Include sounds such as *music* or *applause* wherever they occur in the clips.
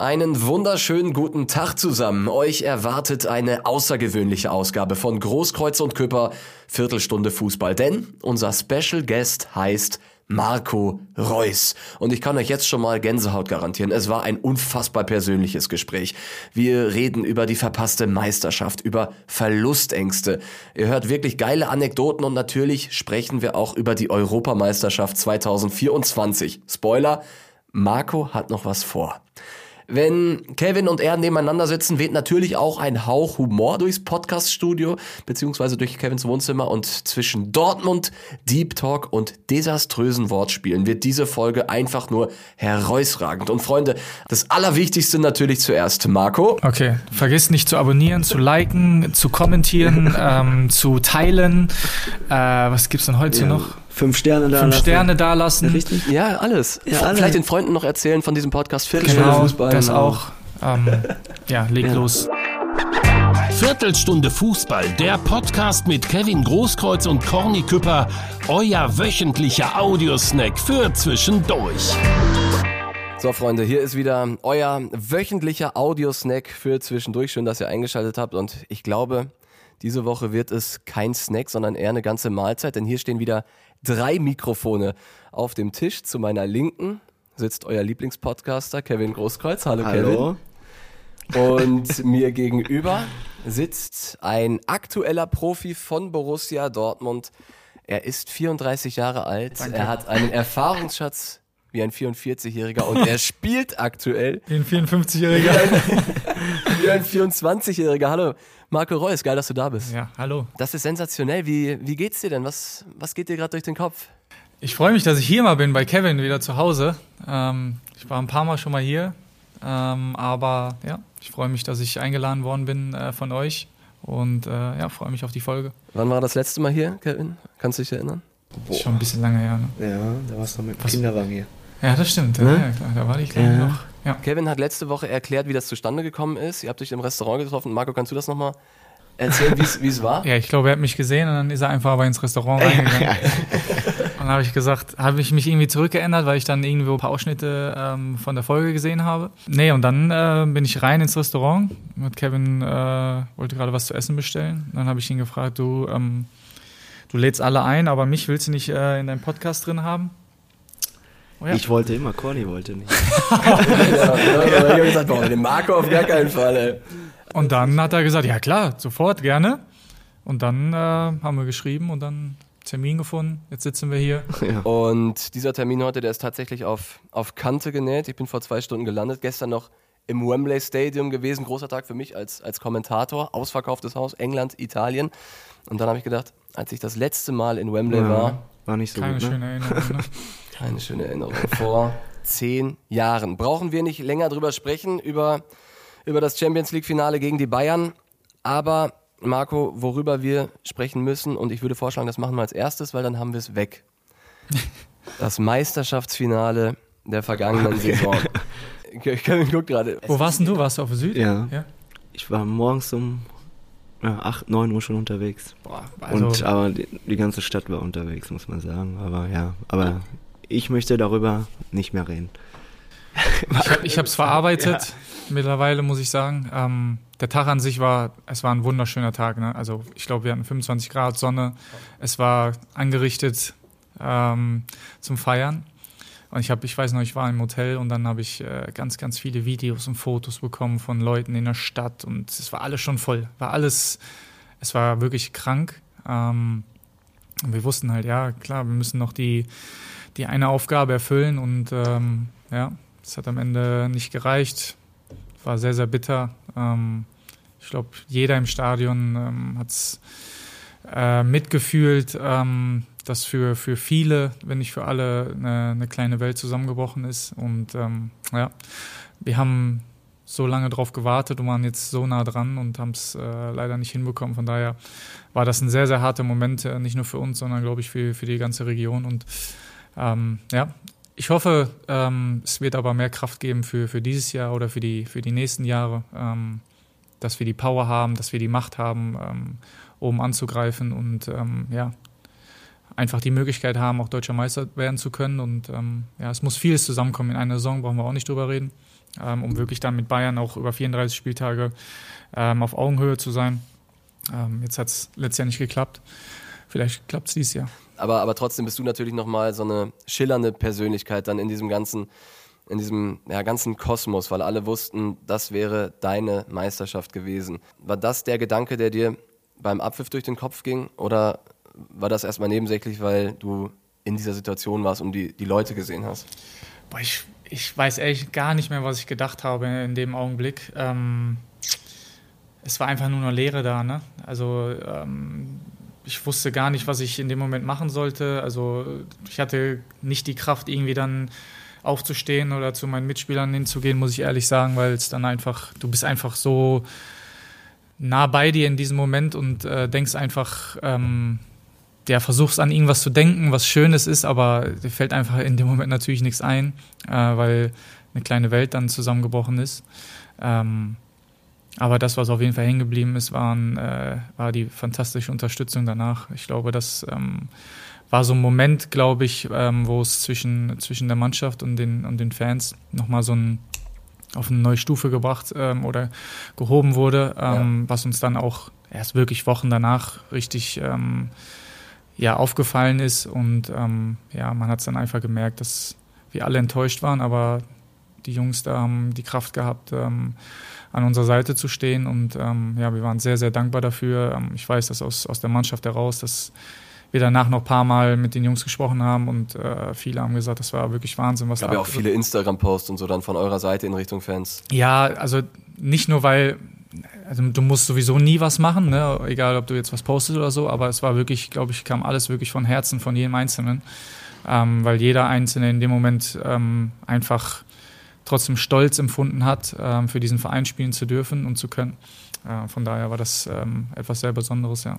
Einen wunderschönen guten Tag zusammen. Euch erwartet eine außergewöhnliche Ausgabe von Großkreuz und Küpper, Viertelstunde Fußball. Denn unser Special Guest heißt Marco Reus. Und ich kann euch jetzt schon mal Gänsehaut garantieren. Es war ein unfassbar persönliches Gespräch. Wir reden über die verpasste Meisterschaft, über Verlustängste. Ihr hört wirklich geile Anekdoten und natürlich sprechen wir auch über die Europameisterschaft 2024. Spoiler, Marco hat noch was vor. Wenn Kevin und er nebeneinander sitzen, weht natürlich auch ein Hauch Humor durchs Podcaststudio, beziehungsweise durch Kevins Wohnzimmer und zwischen Dortmund, Deep Talk und desaströsen Wortspielen wird diese Folge einfach nur herausragend. Und Freunde, das Allerwichtigste natürlich zuerst, Marco. Okay, vergiss nicht zu abonnieren, zu liken, zu kommentieren, *laughs* ähm, zu teilen. Äh, was gibt's denn heute ja. noch? Fünf Sterne da Fünf lassen. Sterne da lassen. Richtig? Ja, alles. Ja, Vielleicht alle. den Freunden noch erzählen von diesem Podcast Viertelstunde genau, Fußball. Das genau. auch. Ähm, ja, leg ja. los. Viertelstunde Fußball, der Podcast mit Kevin Großkreuz und Corny Küpper, euer wöchentlicher Audiosnack für zwischendurch. So, Freunde, hier ist wieder euer wöchentlicher Audiosnack für zwischendurch. Schön, dass ihr eingeschaltet habt und ich glaube, diese Woche wird es kein Snack, sondern eher eine ganze Mahlzeit, denn hier stehen wieder drei Mikrofone auf dem Tisch. Zu meiner Linken sitzt euer Lieblingspodcaster Kevin Großkreuz. Hallo, Hallo. Kevin. Und mir gegenüber sitzt ein aktueller Profi von Borussia Dortmund. Er ist 34 Jahre alt. Danke. Er hat einen Erfahrungsschatz wie ein 44-Jähriger und er *laughs* spielt aktuell wie ein 54-Jähriger. Wie ein, *laughs* ein 24-Jähriger. Hallo, Marco Reus, geil, dass du da bist. Ja, hallo. Das ist sensationell. Wie, wie geht's dir denn? Was, was geht dir gerade durch den Kopf? Ich freue mich, dass ich hier mal bin bei Kevin wieder zu Hause. Ähm, ich war ein paar Mal schon mal hier. Ähm, aber ja, ich freue mich, dass ich eingeladen worden bin äh, von euch. Und äh, ja, freue mich auf die Folge. Wann war das letzte Mal hier, Kevin? Kannst du dich erinnern? Boah. Schon ein bisschen lange her. Ne? Ja, da warst du mit dem Kinderwagen hier. Ja, das stimmt. Ne? Ja, klar, da war ich ja. noch. Ja. Kevin hat letzte Woche erklärt, wie das zustande gekommen ist. Ihr habt euch im Restaurant getroffen. Marco, kannst du das nochmal erzählen, wie es war? *laughs* Ja, ich glaube, er hat mich gesehen und dann ist er einfach aber ins Restaurant reingegangen. *laughs* und dann habe ich gesagt, habe ich mich irgendwie zurückgeändert, weil ich dann irgendwo ein paar Ausschnitte ähm, von der Folge gesehen habe. Nee, und dann äh, bin ich rein ins Restaurant. Mit Kevin äh, wollte gerade was zu essen bestellen. Dann habe ich ihn gefragt, du, ähm, du lädst alle ein, aber mich willst du nicht äh, in deinem Podcast drin haben? Oh ja. Ich wollte immer, Corny wollte nicht. *laughs* ja, ja, ich habe gesagt, boah, den Marco auf gar keinen Fall. Ey. Und dann hat er gesagt, ja klar, sofort, gerne. Und dann äh, haben wir geschrieben und dann Termin gefunden. Jetzt sitzen wir hier. Ja. Und dieser Termin heute, der ist tatsächlich auf, auf Kante genäht. Ich bin vor zwei Stunden gelandet. Gestern noch im Wembley Stadium gewesen. Großer Tag für mich als, als Kommentator. Ausverkauftes Haus, England, Italien. Und dann habe ich gedacht, als ich das letzte Mal in Wembley ja, war. War nicht so keine gut. Ne? Schöne Erinnerung, ne? *laughs* keine schöne Erinnerung. Vor *laughs* zehn Jahren. Brauchen wir nicht länger drüber sprechen, über, über das Champions League-Finale gegen die Bayern. Aber, Marco, worüber wir sprechen müssen, und ich würde vorschlagen, das machen wir als erstes, weil dann haben wir es weg. *laughs* Das Meisterschaftsfinale der vergangenen okay. Saison. Ich guck gerade. Wo warst denn du? Warst du auf Süd? Ja. ja. Ich war morgens um ja, 8, 9 Uhr schon unterwegs. Boah, also und aber die, die, ganze Stadt war unterwegs, muss man sagen. Aber ja, aber ich möchte darüber nicht mehr reden. Ich habe es verarbeitet. Ja. Mittlerweile muss ich sagen, ähm, der Tag an sich war, es war ein wunderschöner Tag. Ne? Also ich glaube, wir hatten 25 Grad Sonne. Es war angerichtet ähm, zum Feiern. Und ich habe, ich weiß noch, ich war im Hotel und dann habe ich äh, ganz, ganz viele Videos und Fotos bekommen von Leuten in der Stadt und es war alles schon voll. War alles, es war wirklich krank. Ähm, und wir wussten halt, ja, klar, wir müssen noch die, die eine Aufgabe erfüllen und ähm, ja, es hat am Ende nicht gereicht. War sehr, sehr bitter. Ähm, ich glaube, jeder im Stadion ähm, hat es äh, mitgefühlt. Ähm, dass für, für viele, wenn nicht für alle, eine, eine kleine Welt zusammengebrochen ist. Und ähm, ja, wir haben so lange drauf gewartet und waren jetzt so nah dran und haben es äh, leider nicht hinbekommen. Von daher war das ein sehr, sehr harter Moment, äh, nicht nur für uns, sondern glaube ich für, für die ganze Region. Und ähm, ja, ich hoffe, ähm, es wird aber mehr Kraft geben für, für dieses Jahr oder für die, für die nächsten Jahre, ähm, dass wir die Power haben, dass wir die Macht haben, ähm, oben anzugreifen und ähm, ja, einfach die Möglichkeit haben, auch deutscher Meister werden zu können. Und ähm, ja, es muss vieles zusammenkommen. In einer Saison brauchen wir auch nicht drüber reden. um wirklich dann mit Bayern auch über 34 Spieltage auf Augenhöhe zu sein. Jetzt hat es letztes Jahr nicht geklappt. Vielleicht klappt es dieses Jahr. Aber, aber trotzdem bist du natürlich nochmal so eine schillernde Persönlichkeit dann in diesem ganzen, in diesem ja, ganzen Kosmos, weil alle wussten, das wäre deine Meisterschaft gewesen. War das der Gedanke, der dir beim Abpfiff durch den Kopf ging? Oder war das erstmal nebensächlich, weil du in dieser Situation warst und die, die Leute gesehen hast? Boah, ich, ich weiß ehrlich gar nicht mehr, was ich gedacht habe in dem Augenblick. Ähm, es war einfach nur eine Leere da. Ne? Also ähm, ich wusste gar nicht, was ich in dem Moment machen sollte. Also ich hatte nicht die Kraft, irgendwie dann aufzustehen oder zu meinen Mitspielern hinzugehen, muss ich ehrlich sagen, weil es dann einfach, du bist einfach so nah bei dir in diesem Moment und äh, denkst einfach, ähm, ja, versuchst an irgendwas zu denken, was Schönes ist, aber dir fällt einfach in dem Moment natürlich nichts ein, äh, weil eine kleine Welt dann zusammengebrochen ist. Ähm, aber das, was auf jeden Fall hängen geblieben ist, waren, äh, war die fantastische Unterstützung danach. Ich glaube, das ähm, war so ein Moment, glaube ich, ähm, wo es zwischen, zwischen der Mannschaft und den, und den Fans nochmal so ein auf eine neue Stufe gebracht ähm, oder gehoben wurde, ähm, ja. was uns dann auch erst wirklich Wochen danach richtig ähm, ja, aufgefallen ist. Und ähm, ja, man hat es dann einfach gemerkt, dass wir alle enttäuscht waren, aber die Jungs da haben die Kraft gehabt, ähm, an unserer Seite zu stehen. Und ähm, ja, wir waren sehr, sehr dankbar dafür. Ähm, ich weiß das aus, aus der Mannschaft heraus, dass wir danach noch ein paar Mal mit den Jungs gesprochen haben und äh, viele haben gesagt, das war wirklich Wahnsinn. Was es gab ja auch viele Instagram-Posts und so dann von eurer Seite in Richtung Fans. Ja, also nicht nur, weil also du musst sowieso nie was machen, ne? egal ob du jetzt was postest oder so, aber es war wirklich, glaube ich, kam alles wirklich von Herzen, von jedem Einzelnen, ähm, weil jeder Einzelne in dem Moment ähm, einfach trotzdem Stolz empfunden hat, ähm, für diesen Verein spielen zu dürfen und zu können. Äh, von daher war das ähm, etwas sehr Besonderes, ja.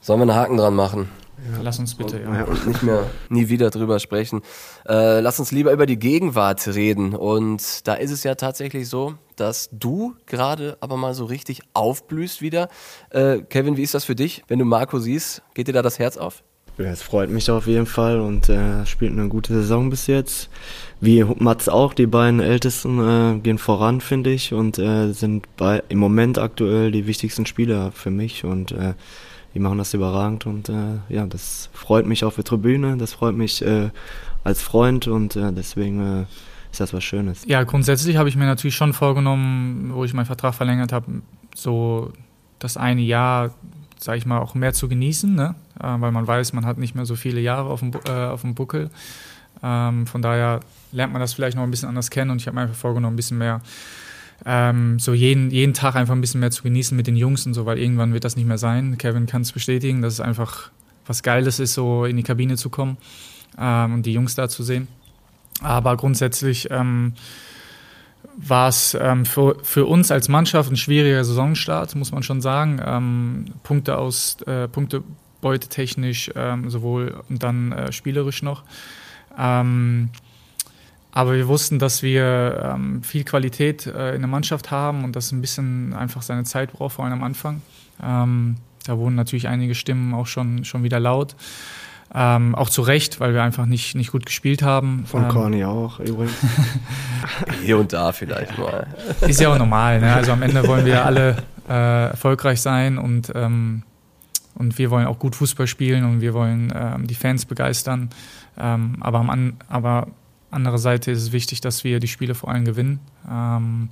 Sollen wir einen Haken dran machen? Ja. Lass uns bitte, ja. Und nicht mehr, nie wieder drüber sprechen. Äh, lass uns lieber über die Gegenwart reden. Und da ist es ja tatsächlich so, dass du gerade aber mal so richtig aufblühst wieder. Äh, Kevin, wie ist das für dich? Wenn du Marco siehst, geht dir da das Herz auf? Es freut mich auf jeden Fall und äh, spielt eine gute Saison bis jetzt. Wie Mats auch, die beiden Ältesten äh, gehen voran, finde ich, und äh, sind bei, im Moment aktuell die wichtigsten Spieler für mich und äh, die machen das überragend und äh, ja, das freut mich auf der Tribüne, das freut mich äh, als Freund und äh, deswegen äh, ist das was Schönes. Ja, grundsätzlich habe ich mir natürlich schon vorgenommen, wo ich meinen Vertrag verlängert habe, so das eine Jahr, sage ich mal, auch mehr zu genießen, ne? äh, weil man weiß, man hat nicht mehr so viele Jahre auf dem, äh, auf dem Buckel. Ähm, von daher lernt man das vielleicht noch ein bisschen anders kennen und ich habe mir einfach vorgenommen, ein bisschen mehr ähm, so jeden, jeden Tag einfach ein bisschen mehr zu genießen mit den Jungs und so, weil irgendwann wird das nicht mehr sein. Kevin kann es bestätigen, dass es einfach was Geiles ist, so in die Kabine zu kommen ähm, und die Jungs da zu sehen. Aber grundsätzlich ähm, war es ähm, für, für uns als Mannschaft ein schwieriger Saisonstart, muss man schon sagen. Ähm, Punkte aus, äh, Punkte beutetechnisch ähm, sowohl und dann äh, spielerisch noch. Ähm, aber wir wussten, dass wir ähm, viel Qualität äh, in der Mannschaft haben und das ein bisschen einfach seine Zeit braucht, vor allem am Anfang. Ähm, da wurden natürlich einige Stimmen auch schon, schon wieder laut. Ähm, auch zu Recht, weil wir einfach nicht, nicht gut gespielt haben. Von ähm, Corny auch übrigens. *laughs* Hier und da vielleicht mal. Ist ja auch normal. Ne? Also am Ende wollen wir alle äh, erfolgreich sein und, ähm, und wir wollen auch gut Fußball spielen und wir wollen ähm, die Fans begeistern. Ähm, aber, am, aber andere Seite ist es wichtig, dass wir die Spiele vor allem gewinnen. Ähm,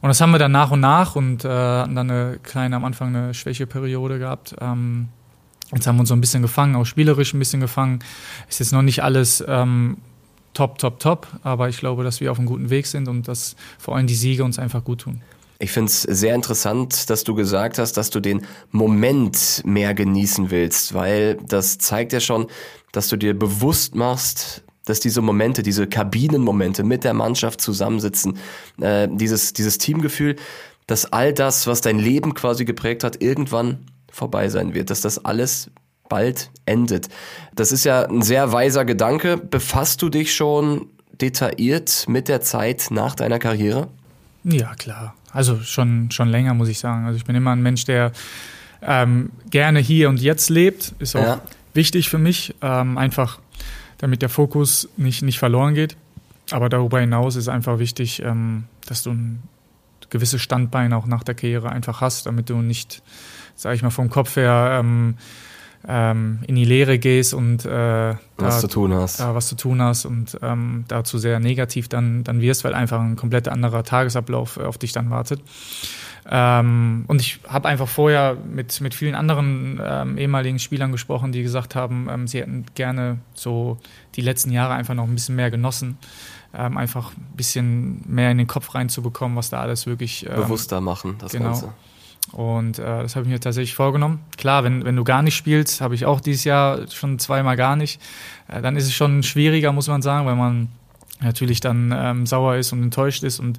und das haben wir dann nach und nach und äh, hatten dann eine kleine, am Anfang eine Schwächeperiode gehabt. Jetzt haben wir uns so ein bisschen gefangen, auch spielerisch ein bisschen gefangen. Ist jetzt noch nicht alles ähm, top, top, top, aber ich glaube, dass wir auf einem guten Weg sind und dass vor allem die Siege uns einfach gut tun. Ich finde es sehr interessant, dass du gesagt hast, dass du den Moment mehr genießen willst, weil das zeigt ja schon, dass du dir bewusst machst, dass diese Momente, diese Kabinenmomente mit der Mannschaft zusammensitzen, äh, dieses, dieses Teamgefühl, dass all das, was dein Leben quasi geprägt hat, irgendwann vorbei sein wird, dass das alles bald endet. Das ist ja ein sehr weiser Gedanke. Befasst du dich schon detailliert mit der Zeit nach deiner Karriere? Ja, klar. Also schon, schon länger, muss ich sagen. Also ich bin immer ein Mensch, der ähm, gerne hier und jetzt lebt. Ist auch ja. wichtig für mich. Ähm, einfach damit der Fokus nicht, nicht verloren geht. aber darüber hinaus ist einfach wichtig, ähm, dass du ein gewisses Standbein auch nach der Karriere einfach hast, damit du nicht, sag ich mal, vom Kopf her ähm, ähm, in die Lehre gehst und äh, was da, zu tun hast. Da was zu tun hast und ähm, dazu sehr negativ dann, dann wirst, weil einfach ein komplett anderer Tagesablauf auf dich dann wartet. Ähm, und ich habe einfach vorher mit, mit vielen anderen ähm, ehemaligen Spielern gesprochen, die gesagt haben, ähm, sie hätten gerne so die letzten Jahre einfach noch ein bisschen mehr genossen. Ähm, einfach ein bisschen mehr in den Kopf reinzubekommen, was da alles wirklich. Ähm, Bewusster machen, das genau. Ganze. Und äh, das habe ich mir tatsächlich vorgenommen. Klar, wenn, wenn du gar nicht spielst, habe ich auch dieses Jahr schon zweimal gar nicht, äh, dann ist es schon schwieriger, muss man sagen, weil man natürlich dann ähm, sauer ist und enttäuscht ist und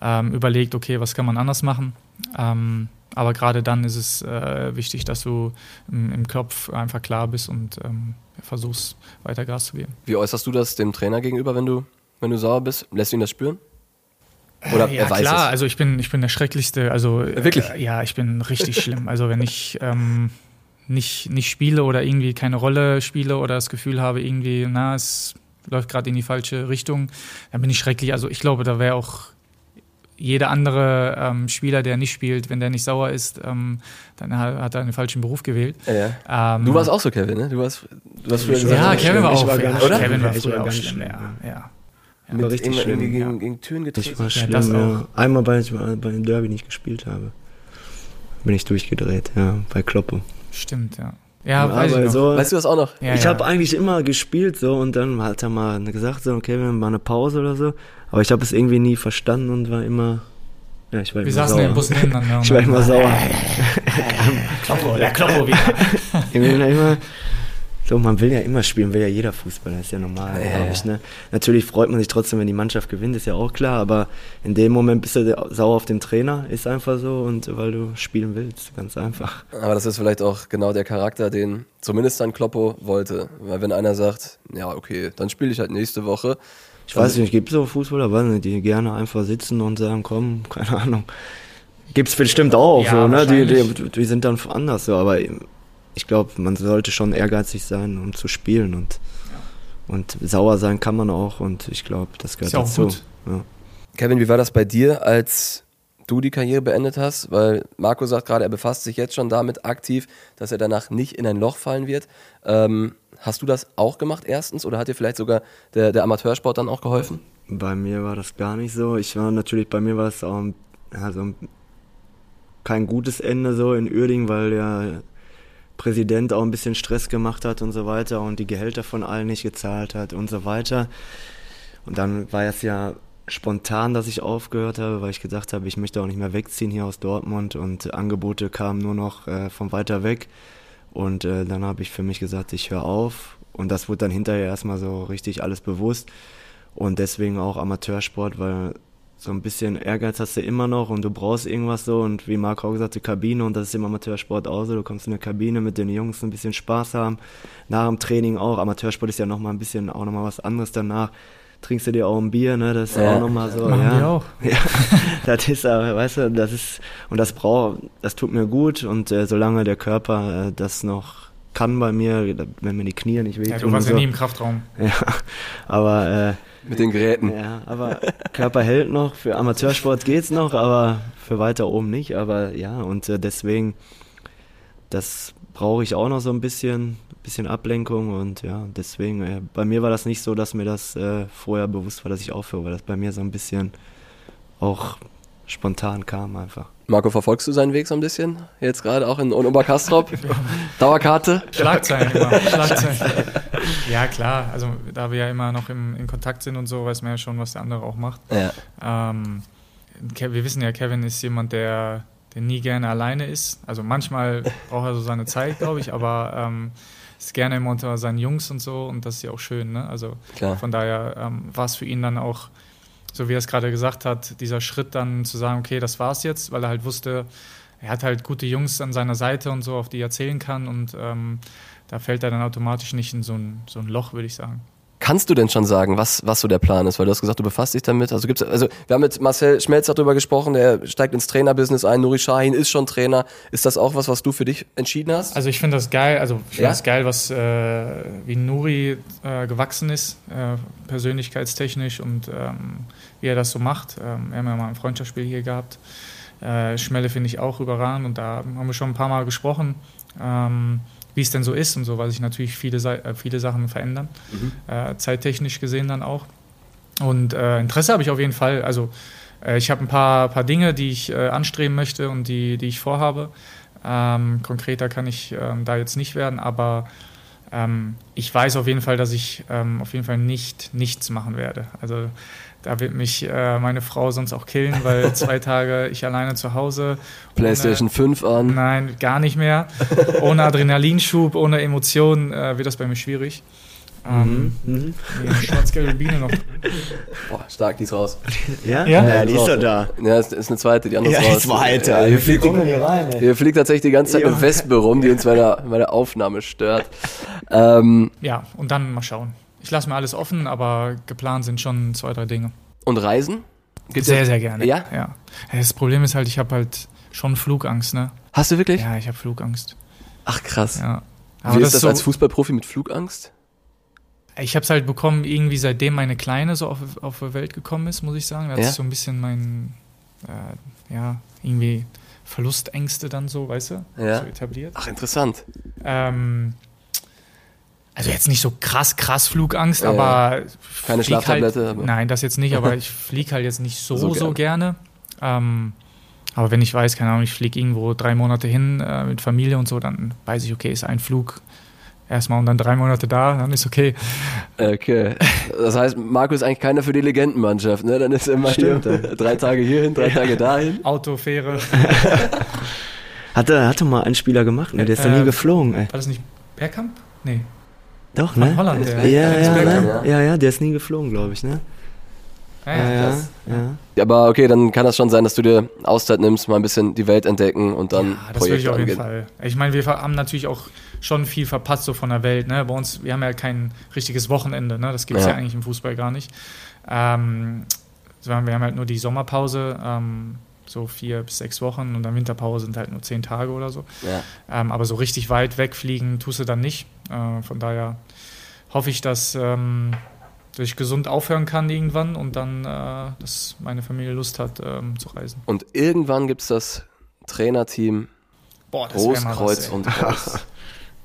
ähm, überlegt, okay, was kann man anders machen. Ähm, aber gerade dann ist es äh, wichtig, dass du im, im, Kopf einfach klar bist und ähm, versuchst, weiter Gas zu geben. Wie äußerst du das dem Trainer gegenüber, wenn du, wenn du sauer bist? Lässt du ihn das spüren? Oder ja, er weiß klar, es? also ich bin, ich bin der Schrecklichste. Also, Wirklich? Äh, ja, ich bin richtig schlimm. Also wenn ich ähm, nicht, nicht spiele oder irgendwie keine Rolle spiele oder das Gefühl habe, irgendwie, na, es läuft gerade in die falsche Richtung, dann bin ich schrecklich. Also ich glaube, da wäre auch jeder andere ähm, Spieler, der nicht spielt, wenn der nicht sauer ist, ähm, dann hat, hat, er einen falschen Beruf gewählt. Ja. Ähm, du warst auch so, Kevin, ne? Du warst, du hast früher gesagt, ja, Kevin war auch, war ja, oder? Kevin war früher auch schlimm, ja. ja. Ja, mit richtig immer schlimm, irgendwie gegen, gegen Türen getreten. Ich war schlimm, ja, ja. Einmal, weil ich bei dem Derby nicht gespielt habe, bin ich durchgedreht, ja, bei Kloppe. Stimmt, ja. Ja, weiß ich noch. So, weißt du das auch noch? Ja, ich ja. habe eigentlich immer gespielt so und dann hat er mal gesagt so, okay, wir haben mal eine Pause oder so. Aber ich habe es irgendwie nie verstanden und war immer, ja, ich war wir immer saßen sauer. im Bus nebeneinander. *laughs* ich war immer sauer. *laughs* *laughs* Kloppo, der Kloppo wieder. ich bin immer, so, man will ja immer spielen, will ja jeder Fußballer, ist ja normal, ja, glaube ich. Ne? Natürlich freut man sich trotzdem, wenn die Mannschaft gewinnt, ist ja auch klar, aber in dem Moment bist du sauer auf den Trainer, ist einfach so und weil du spielen willst, ganz einfach. Aber das ist vielleicht auch genau der Charakter, den zumindest dann Kloppo wollte. Weil wenn einer sagt, ja, okay, dann spiele ich halt nächste Woche. Ich weiß nicht, gibt es so Fußballer, die gerne einfach sitzen und sagen, komm, keine Ahnung. Gibt es bestimmt auch, ja, so, ne? Die, die, die, sind dann anders so, aber ich glaube, man sollte schon ehrgeizig sein, um zu spielen und, ja. und sauer sein kann man auch und ich glaube, das gehört dazu. Ja. Kevin, wie war das bei dir, als du die Karriere beendet hast? Weil Marco sagt gerade, er befasst sich jetzt schon damit aktiv, dass er danach nicht in ein Loch fallen wird. Ähm, hast du das auch gemacht erstens oder hat dir vielleicht sogar der, der Amateursport dann auch geholfen? Bei mir war das gar nicht so. Ich war natürlich, bei mir war es auch also kein gutes Ende so in Uerdingen, weil ja Präsident auch ein bisschen Stress gemacht hat und so weiter und die Gehälter von allen nicht gezahlt hat und so weiter. Und dann war es ja spontan, dass ich aufgehört habe, weil ich gesagt habe, ich möchte auch nicht mehr wegziehen hier aus Dortmund und Angebote kamen nur noch äh, von weiter weg. Und äh, dann habe ich für mich gesagt, ich höre auf. Und das wurde dann hinterher erstmal so richtig alles bewusst. Und deswegen auch Amateursport, weil so ein bisschen Ehrgeiz hast du immer noch und du brauchst irgendwas so und wie Marco auch gesagt, die Kabine und das ist im Amateursport auch so, du kommst in eine Kabine mit den Jungs ein bisschen Spaß haben, nach dem Training auch, Amateursport ist ja nochmal ein bisschen, auch nochmal was anderes danach, trinkst du dir auch ein Bier, ne, das ist ja, auch nochmal so, machen ja. Die auch. *laughs* ja, das ist aber, weißt du, das ist, und das braucht, das tut mir gut und äh, solange der Körper äh, das noch kann bei mir, wenn mir die Knie nicht wehtun. Ja, du warst ja so. nie im Kraftraum. Ja, aber äh, mit den Geräten. Ja, aber Körper hält noch, für Amateursport geht's noch, aber für weiter oben nicht. Aber ja, und äh, deswegen, das brauche ich auch noch so ein bisschen, bisschen Ablenkung und ja, deswegen, äh, bei mir war das nicht so, dass mir das äh, vorher bewusst war, dass ich aufhöre, weil das bei mir so ein bisschen auch spontan kam einfach. Marco, verfolgst du seinen Weg so ein bisschen? Jetzt gerade auch in Oberkastrop? *laughs* Dauerkarte? Schlagzeilen immer. *laughs* Schlagzeilen. Ja, klar. Also, da wir ja immer noch im, in Kontakt sind und so, weiß man ja schon, was der andere auch macht. Ja. Ähm, wir wissen ja, Kevin ist jemand, der, der nie gerne alleine ist. Also, manchmal braucht er so seine Zeit, glaube ich, aber ähm, ist gerne immer unter seinen Jungs und so und das ist ja auch schön. Ne? Also, klar. von daher ähm, war es für ihn dann auch so wie er es gerade gesagt hat, dieser Schritt dann zu sagen, okay, das war's jetzt, weil er halt wusste, er hat halt gute Jungs an seiner Seite und so, auf die er zählen kann und ähm, da fällt er dann automatisch nicht in so ein, so ein Loch, würde ich sagen. Kannst du denn schon sagen, was, was so der Plan ist? Weil du hast gesagt, du befasst dich damit. Also gibt's, also wir haben mit Marcel Schmelzer darüber gesprochen, der steigt ins Trainerbusiness ein. Nuri Shahin ist schon Trainer. Ist das auch was, was du für dich entschieden hast? Also ich finde das geil. Also ich finde ja? das geil, was äh, wie Nuri äh, gewachsen ist, äh, persönlichkeitstechnisch und ähm, wie er das so macht. Ähm, wir haben ja mal ein Freundschaftsspiel hier gehabt. Äh, Schmelle finde ich auch überragend und da haben wir schon ein paar Mal gesprochen. Ähm, wie es denn so ist und so, weil sich natürlich viele, äh, viele Sachen verändern, mhm. äh, zeittechnisch gesehen dann auch. Und äh, Interesse habe ich auf jeden Fall. Also äh, ich habe ein paar, paar Dinge, die ich äh, anstreben möchte und die, die ich vorhabe. Ähm, konkreter kann ich ähm, da jetzt nicht werden, aber ähm, ich weiß auf jeden Fall, dass ich ähm, auf jeden Fall nicht nichts machen werde. Also da wird mich äh, meine Frau sonst auch killen, weil *laughs* zwei Tage ich alleine zu Hause. PlayStation ohne, 5 an? Nein, gar nicht mehr. Ohne Adrenalinschub, ohne Emotionen äh, wird das bei mir schwierig. Ähm, mhm. Schwarz-gelbe Biene noch. Boah, stark, die ist raus. Ja? Ja, ja die ist doch da. Ja, ist, ist eine zweite, die andere ja, ist raus. Die zweite. Ja, hier, fliegt, hier, rein, hier fliegt tatsächlich die ganze Zeit eine Wespe rum, die uns bei der, bei der Aufnahme stört. Ähm, ja, und dann mal schauen ich lasse mir alles offen, aber geplant sind schon zwei, drei Dinge. Und Reisen? Gibt's sehr, sehr gerne. Ja? ja? Das Problem ist halt, ich habe halt schon Flugangst, ne? Hast du wirklich? Ja, ich habe Flugangst. Ach krass. Ja. Aber Wie ist das, so, als Fußballprofi mit Flugangst? Ich habe es halt bekommen, irgendwie seitdem meine Kleine so auf, auf die Welt gekommen ist, muss ich sagen. Da hat ja? sich so ein bisschen mein, äh, ja, irgendwie Verlustängste dann so, weißt du, ja. so etabliert. Ach, interessant. Ähm, also jetzt nicht so krass, krass Flugangst, ja, aber. Keine Schlaftablette? Halt, nein, das jetzt nicht, aber *laughs* ich fliege halt jetzt nicht so, so, so gerne. Ähm, aber wenn ich weiß, keine Ahnung, ich fliege irgendwo drei Monate hin äh, mit Familie und so, dann weiß ich, okay, ist ein Flug erstmal und dann drei Monate da, dann ist okay. Okay. *laughs* Das heißt, Marco ist eigentlich keiner für die Legendenmannschaft, ne? Dann ist immer Stimmt, hier, drei Tage hierhin, drei ja. Tage dahin. Autofähre. *laughs* hatte, hatte mal ein Spieler gemacht, ne? Der ist äh, da nie geflogen, ey. War das nicht Bergkamp? Nee. Doch, Von ne? Holland, der. Ja, ja, ne? ja, ja, der ist nie geflogen, glaube ich, ne? Ja, ja, ja, ja. Aber okay, dann kann das schon sein, dass du dir Auszeit nimmst, mal ein bisschen die Welt entdecken und dann ja, das würde ich auf jeden Fall. Ich meine, wir haben natürlich auch schon viel verpasst so von der Welt. Ne? Bei uns, wir haben ja kein richtiges Wochenende. Ne? Das gibt es ja. ja. eigentlich im Fußball gar nicht. Ähm, wir haben halt nur die Sommerpause. Ähm, so vier bis sechs Wochen und dann Winterpause sind halt nur zehn Tage oder so. Ja. Ähm, aber so richtig weit wegfliegen tust du dann nicht. Äh, von daher hoffe ich, dass, ähm, dass, ich gesund aufhören kann irgendwann und dann, äh, dass meine Familie Lust hat ähm, zu reisen. Und irgendwann gibt es das Trainerteam Boah, das Großkreuz was, und *laughs* Kreuz.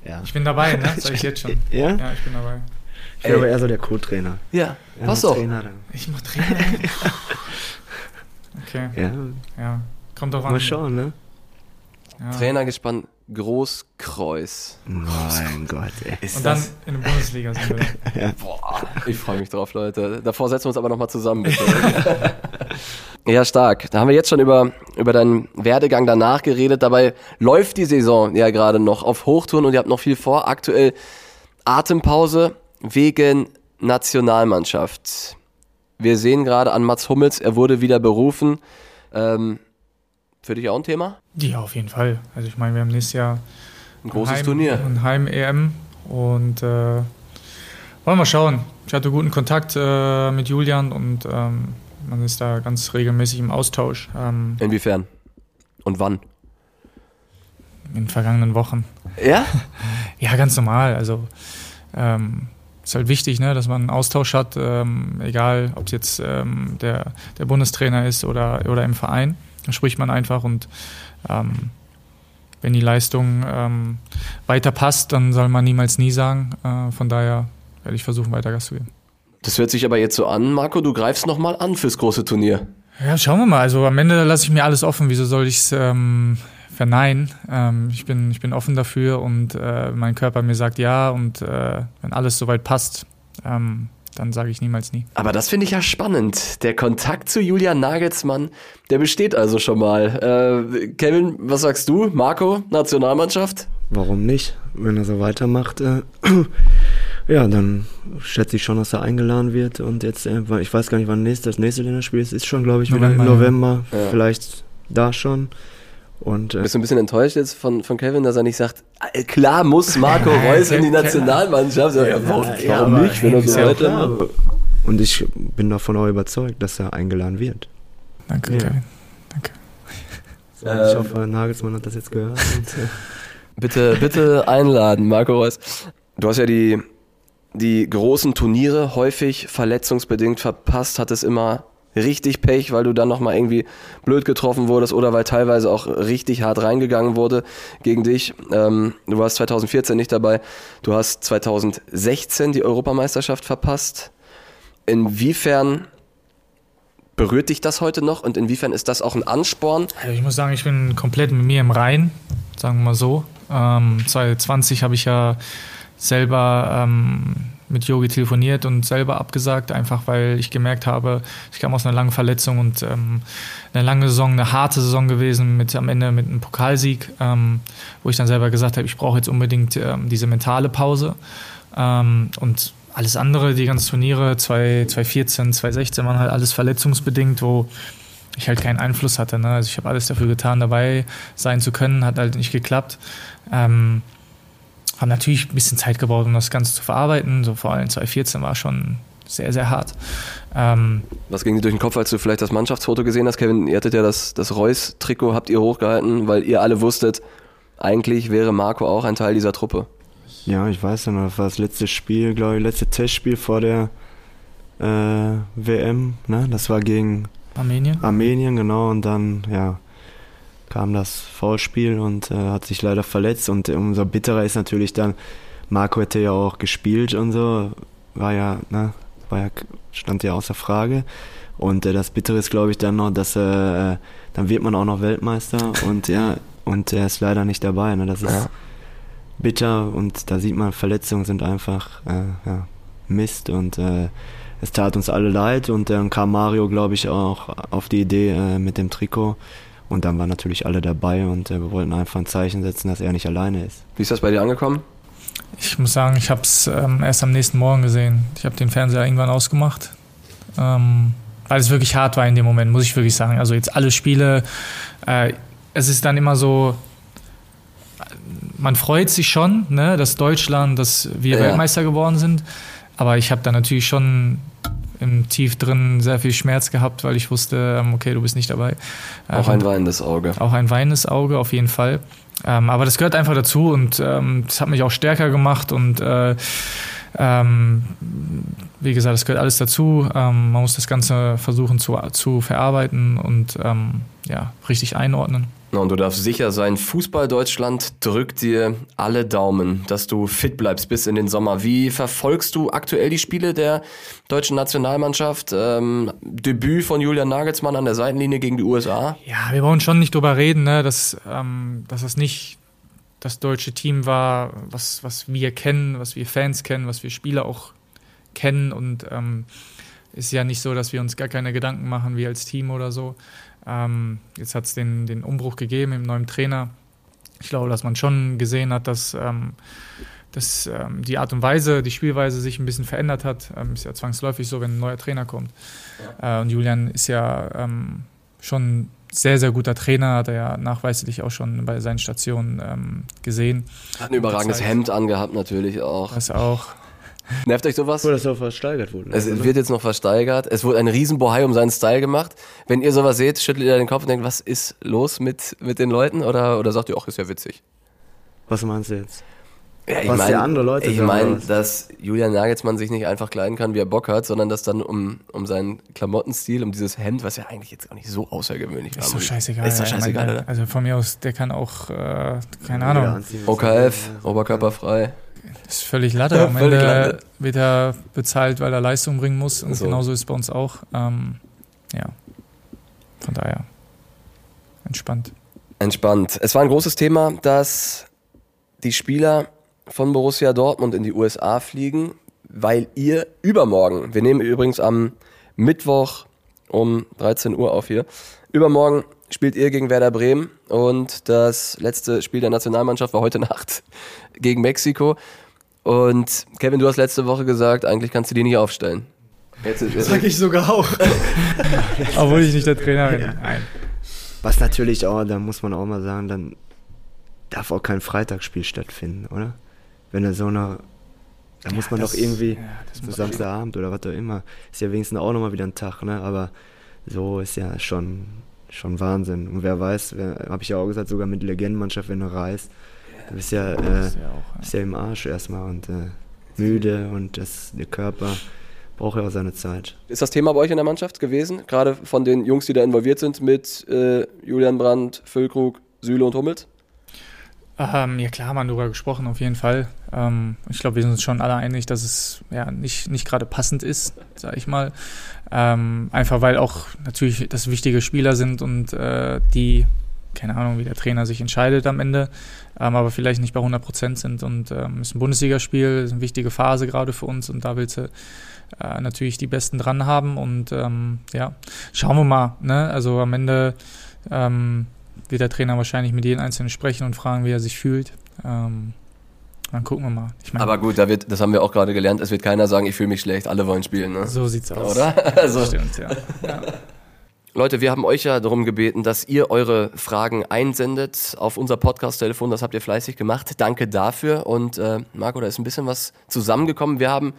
ja. Ich bin dabei, ne? Sag ich jetzt schon. *laughs* Ja? Ja, ich bin dabei. Ich bin aber eher so der Co-Trainer. Ja, ja passt doch. Ich mach Trainer. *laughs* Okay. Ja. ja. Kommt doch an. Mal schauen, ne? Ja. Trainer gespannt, Großkreuz. Mein Gott, ey. Ist Und dann in der Bundesliga sind wir. *laughs* ja. Boah, ich freue mich drauf, Leute. Davor setzen wir uns aber nochmal zusammen, bitte. *laughs* ja, stark. Da haben wir jetzt schon über, über deinen Werdegang danach geredet. Dabei läuft die Saison ja gerade noch auf Hochtouren und ihr habt noch viel vor. Aktuell Atempause wegen Nationalmannschaft. Wir sehen gerade an Mats Hummels, er wurde wieder berufen. Ähm, für dich auch ein Thema? Ja, auf jeden Fall. Also ich meine, wir haben nächstes Jahr ein großes Heim, Turnier. Ein Heim-EM und äh, wollen wir mal schauen. Ich hatte guten Kontakt äh, mit Julian und ähm, man ist da ganz regelmäßig im Austausch. Ähm, Inwiefern? Und wann? In den vergangenen Wochen. Ja? *laughs* ja, ganz normal. Also ähm, ist halt wichtig, ne, dass man einen Austausch hat, ähm, egal ob es jetzt ähm, der, der Bundestrainer ist oder, oder im Verein. Da spricht man einfach und ähm, wenn die Leistung ähm, weiter passt, dann soll man niemals nie sagen. Äh, von daher werde ich versuchen, weiter Gas zu geben. Das hört sich aber jetzt so an, Marco, du greifst nochmal an fürs große Turnier. Ja, schauen wir mal. Also am Ende lasse ich mir alles offen. Wieso soll ich es ähm, verneinen. Ähm, ich, bin, ich bin offen dafür und äh, mein Körper mir sagt ja und äh, wenn alles soweit passt, ähm, dann sage ich niemals nie. Aber das finde ich ja spannend. Der Kontakt zu Julian Nagelsmann, der besteht also schon mal. Äh, Kevin, was sagst du? Marco, Nationalmannschaft? Warum nicht? Wenn er so weitermacht, äh, *clears throat* ja, dann schätze ich schon, dass er eingeladen wird. Und jetzt, äh, ich weiß gar nicht, wann nächstes, das nächste Länderspiel ist, ist schon, glaube ich, November, wieder im November. Ja. Vielleicht da schon. Und, äh, Bist du ein bisschen enttäuscht jetzt von, von Kevin, dass er nicht sagt, äh, klar muss Marco Reus in die Nationalmannschaft? Ja, warum, ja, warum nicht, wenn er so weitermacht? Und ich bin davon auch überzeugt, dass er eingeladen wird. Danke, ja. Kevin. Danke. So, ich ähm, hoffe, Nagelsmann hat das jetzt gehört. Und, *laughs* äh, bitte, bitte einladen, Marco Reus. Du hast ja die, die großen Turniere häufig verletzungsbedingt verpasst, hattest immer richtig Pech, weil du dann nochmal irgendwie blöd getroffen wurdest oder weil teilweise auch richtig hart reingegangen wurde gegen dich. Ähm, du warst 2014 nicht dabei. Du hast 2016 die Europameisterschaft verpasst. Inwiefern berührt dich das heute noch und inwiefern ist das auch ein Ansporn? Also ich muss sagen, ich bin komplett mit mir im Rein, sagen wir mal so. Ähm, 2020 habe ich ja selber ähm, mit Yogi telefoniert und selber abgesagt, einfach weil ich gemerkt habe, ich kam aus einer langen Verletzung und ähm, eine lange Saison, eine harte Saison gewesen, mit am Ende mit einem Pokalsieg, ähm, wo ich dann selber gesagt habe, ich brauche jetzt unbedingt ähm, diese mentale Pause. Ähm, und alles andere, die ganzen Turniere, 2014, 2016 waren halt alles verletzungsbedingt, wo ich halt keinen Einfluss hatte. Ne? Also ich habe alles dafür getan, dabei sein zu können, hat halt nicht geklappt. Ähm, haben natürlich ein bisschen Zeit gebraucht, um das Ganze zu verarbeiten. So vor allem 2014 war schon sehr, sehr hart. Ähm, Was ging dir durch den Kopf, als du vielleicht das Mannschaftsfoto gesehen hast? Kevin, ihr hattet ja das, das Reus-Trikot, habt ihr hochgehalten, weil ihr alle wusstet, eigentlich wäre Marco auch ein Teil dieser Truppe. Ja, ich weiß noch, das war das letzte Spiel, glaube ich, letzte Testspiel vor der äh, WM. Ne? Das war gegen Armenien. Armenien, genau. Und dann, ja, kam das Foulspiel und äh, hat sich leider verletzt. Und umso bitterer ist natürlich dann, Marco hätte ja auch gespielt und so, war ja, ne, war ja, stand ja außer Frage. Und äh, das Bittere ist, glaube ich, dann noch, dass äh, dann wird man auch noch Weltmeister *laughs* und ja, und er ist leider nicht dabei. Ne? Das ist ja. bitter und da sieht man, Verletzungen sind einfach äh, ja, Mist und äh, es tat uns alle leid und dann kam Mario, glaube ich, auch auf die Idee äh, mit dem Trikot und dann waren natürlich alle dabei und äh, wir wollten einfach ein Zeichen setzen, dass er nicht alleine ist. Wie ist das bei dir angekommen? Ich muss sagen, ich habe es ähm, erst am nächsten Morgen gesehen. Ich habe den Fernseher irgendwann ausgemacht, ähm, weil es wirklich hart war in dem Moment, muss ich wirklich sagen. Also jetzt alle Spiele, äh, es ist dann immer so, man freut sich schon, ne, dass Deutschland, dass wir ja. Weltmeister geworden sind. Aber ich habe da natürlich schon im Tief drin sehr viel Schmerz gehabt, weil ich wusste, ähm, okay, du bist nicht dabei. Auch ein ähm, weinendes Auge. Auch ein weinendes Auge, auf jeden Fall. Ähm, aber das gehört einfach dazu und das hat mich auch stärker gemacht und äh, ähm, wie gesagt, es gehört alles dazu. Ähm, man muss das Ganze versuchen zu, zu verarbeiten und ähm, ja, richtig einordnen. Und du darfst sicher sein, Fußball Deutschland drückt dir alle Daumen, dass du fit bleibst bis in den Sommer. Wie verfolgst du aktuell die Spiele der deutschen Nationalmannschaft? Ähm, Debüt von Julian Nagelsmann an der Seitenlinie gegen die USA? Ja, wir wollen schon nicht drüber reden, ne, dass, ähm, dass das nicht das deutsche Team war, was, was wir kennen, was wir Fans kennen, was wir Spieler auch kennen. Und ähm, ist ja nicht so, dass wir uns gar keine Gedanken machen, wie als Team oder so. Ähm, jetzt hat es den, den Umbruch gegeben im neuen Trainer. Ich glaube, dass man schon gesehen hat, dass, ähm, dass ähm, die Art und Weise, die Spielweise sich ein bisschen verändert hat. Ähm, ist ja zwangsläufig so, wenn ein neuer Trainer kommt. Ja. Äh, und Julian ist ja ähm, schon sehr, sehr guter Trainer, hat er ja nachweislich auch schon bei seinen Stationen ähm, gesehen. Hat ein überragendes Hemd angehabt natürlich auch. Das auch. Nervt euch sowas? Wo das noch versteigert wurde. Es oder? wird jetzt noch versteigert. Es wurde ein Riesenbohai um seinen Style gemacht. Wenn ihr sowas seht, schüttelt ihr den Kopf und denkt, was ist los mit, mit den Leuten? Oder, oder sagt ihr, ach, ist ja witzig? Was meinst du jetzt? Ja, ich was mein, andere Leute Ich meine, dass Julian Nagelsmann sich nicht einfach kleiden kann, wie er Bock hat, sondern dass dann um, um seinen Klamottenstil, um dieses Hemd, was ja eigentlich jetzt auch nicht so außergewöhnlich war. Ist doch scheißegal. Ist doch scheißegal, meine, Also von mir aus, der kann auch, äh, keine Ahnung. OKF, oberkörperfrei. Das ist völlig Latte. Am Ende Latte. wird er bezahlt, weil er Leistung bringen muss. Und so. genauso ist es bei uns auch. Ähm, ja, von daher entspannt. Entspannt. Es war ein großes Thema, dass die Spieler von Borussia Dortmund in die USA fliegen, weil ihr übermorgen, wir nehmen übrigens am Mittwoch um 13 Uhr auf hier, übermorgen spielt ihr gegen Werder Bremen und das letzte Spiel der Nationalmannschaft war heute *laughs* Nacht gegen Mexiko. Und Kevin, du hast letzte Woche gesagt, eigentlich kannst du die nicht aufstellen. Jetzt, jetzt Sag ich sogar auch. *laughs* Obwohl ich nicht der Trainer bin. Nein. Was natürlich auch, da muss man auch mal sagen, dann darf auch kein Freitagsspiel stattfinden, oder? Wenn er so eine da ja, muss man das, doch irgendwie, ja, Samstagabend oder was auch immer, ist ja wenigstens auch nochmal wieder ein Tag, ne? Aber so ist ja schon, schon Wahnsinn. Und wer weiß, habe ich ja auch gesagt, sogar mit Legendenmannschaft, wenn du reist, du bist ja, äh, ja, auch, bist ja im Arsch erstmal und äh, müde und das, der Körper braucht ja auch seine Zeit. Ist das Thema bei euch in der Mannschaft gewesen? Gerade von den Jungs, die da involviert sind mit äh, Julian Brandt, Füllkrug, Süle und Hummels? Ähm, ja klar, haben wir darüber gesprochen, auf jeden Fall. Ähm, ich glaube, wir sind uns schon alle einig, dass es ja nicht, nicht gerade passend ist, sage ich mal. Ähm, einfach weil auch natürlich das wichtige Spieler sind und äh, die, keine Ahnung, wie der Trainer sich entscheidet am Ende, ähm, aber vielleicht nicht bei 100 Prozent sind. Und ähm, ist ein Bundesligaspiel, ist eine wichtige Phase gerade für uns und da willst du äh, natürlich die Besten dran haben. Und ähm, ja, schauen wir mal. Ne? Also am Ende ähm, wird der Trainer wahrscheinlich mit jedem Einzelnen sprechen und fragen, wie er sich fühlt. Ähm, dann gucken wir mal. Ich mein, Aber gut, da wird, das haben wir auch gerade gelernt, es wird keiner sagen, ich fühle mich schlecht, alle wollen spielen. Ne? So sieht's aus. Oder? *laughs* Also. Stimmt, ja. ja. Leute, wir haben euch ja darum gebeten, dass ihr eure Fragen einsendet auf unser Podcast-Telefon. Das habt ihr fleißig gemacht. Danke dafür. Und äh, Marco, da ist ein bisschen was zusammengekommen. Wir haben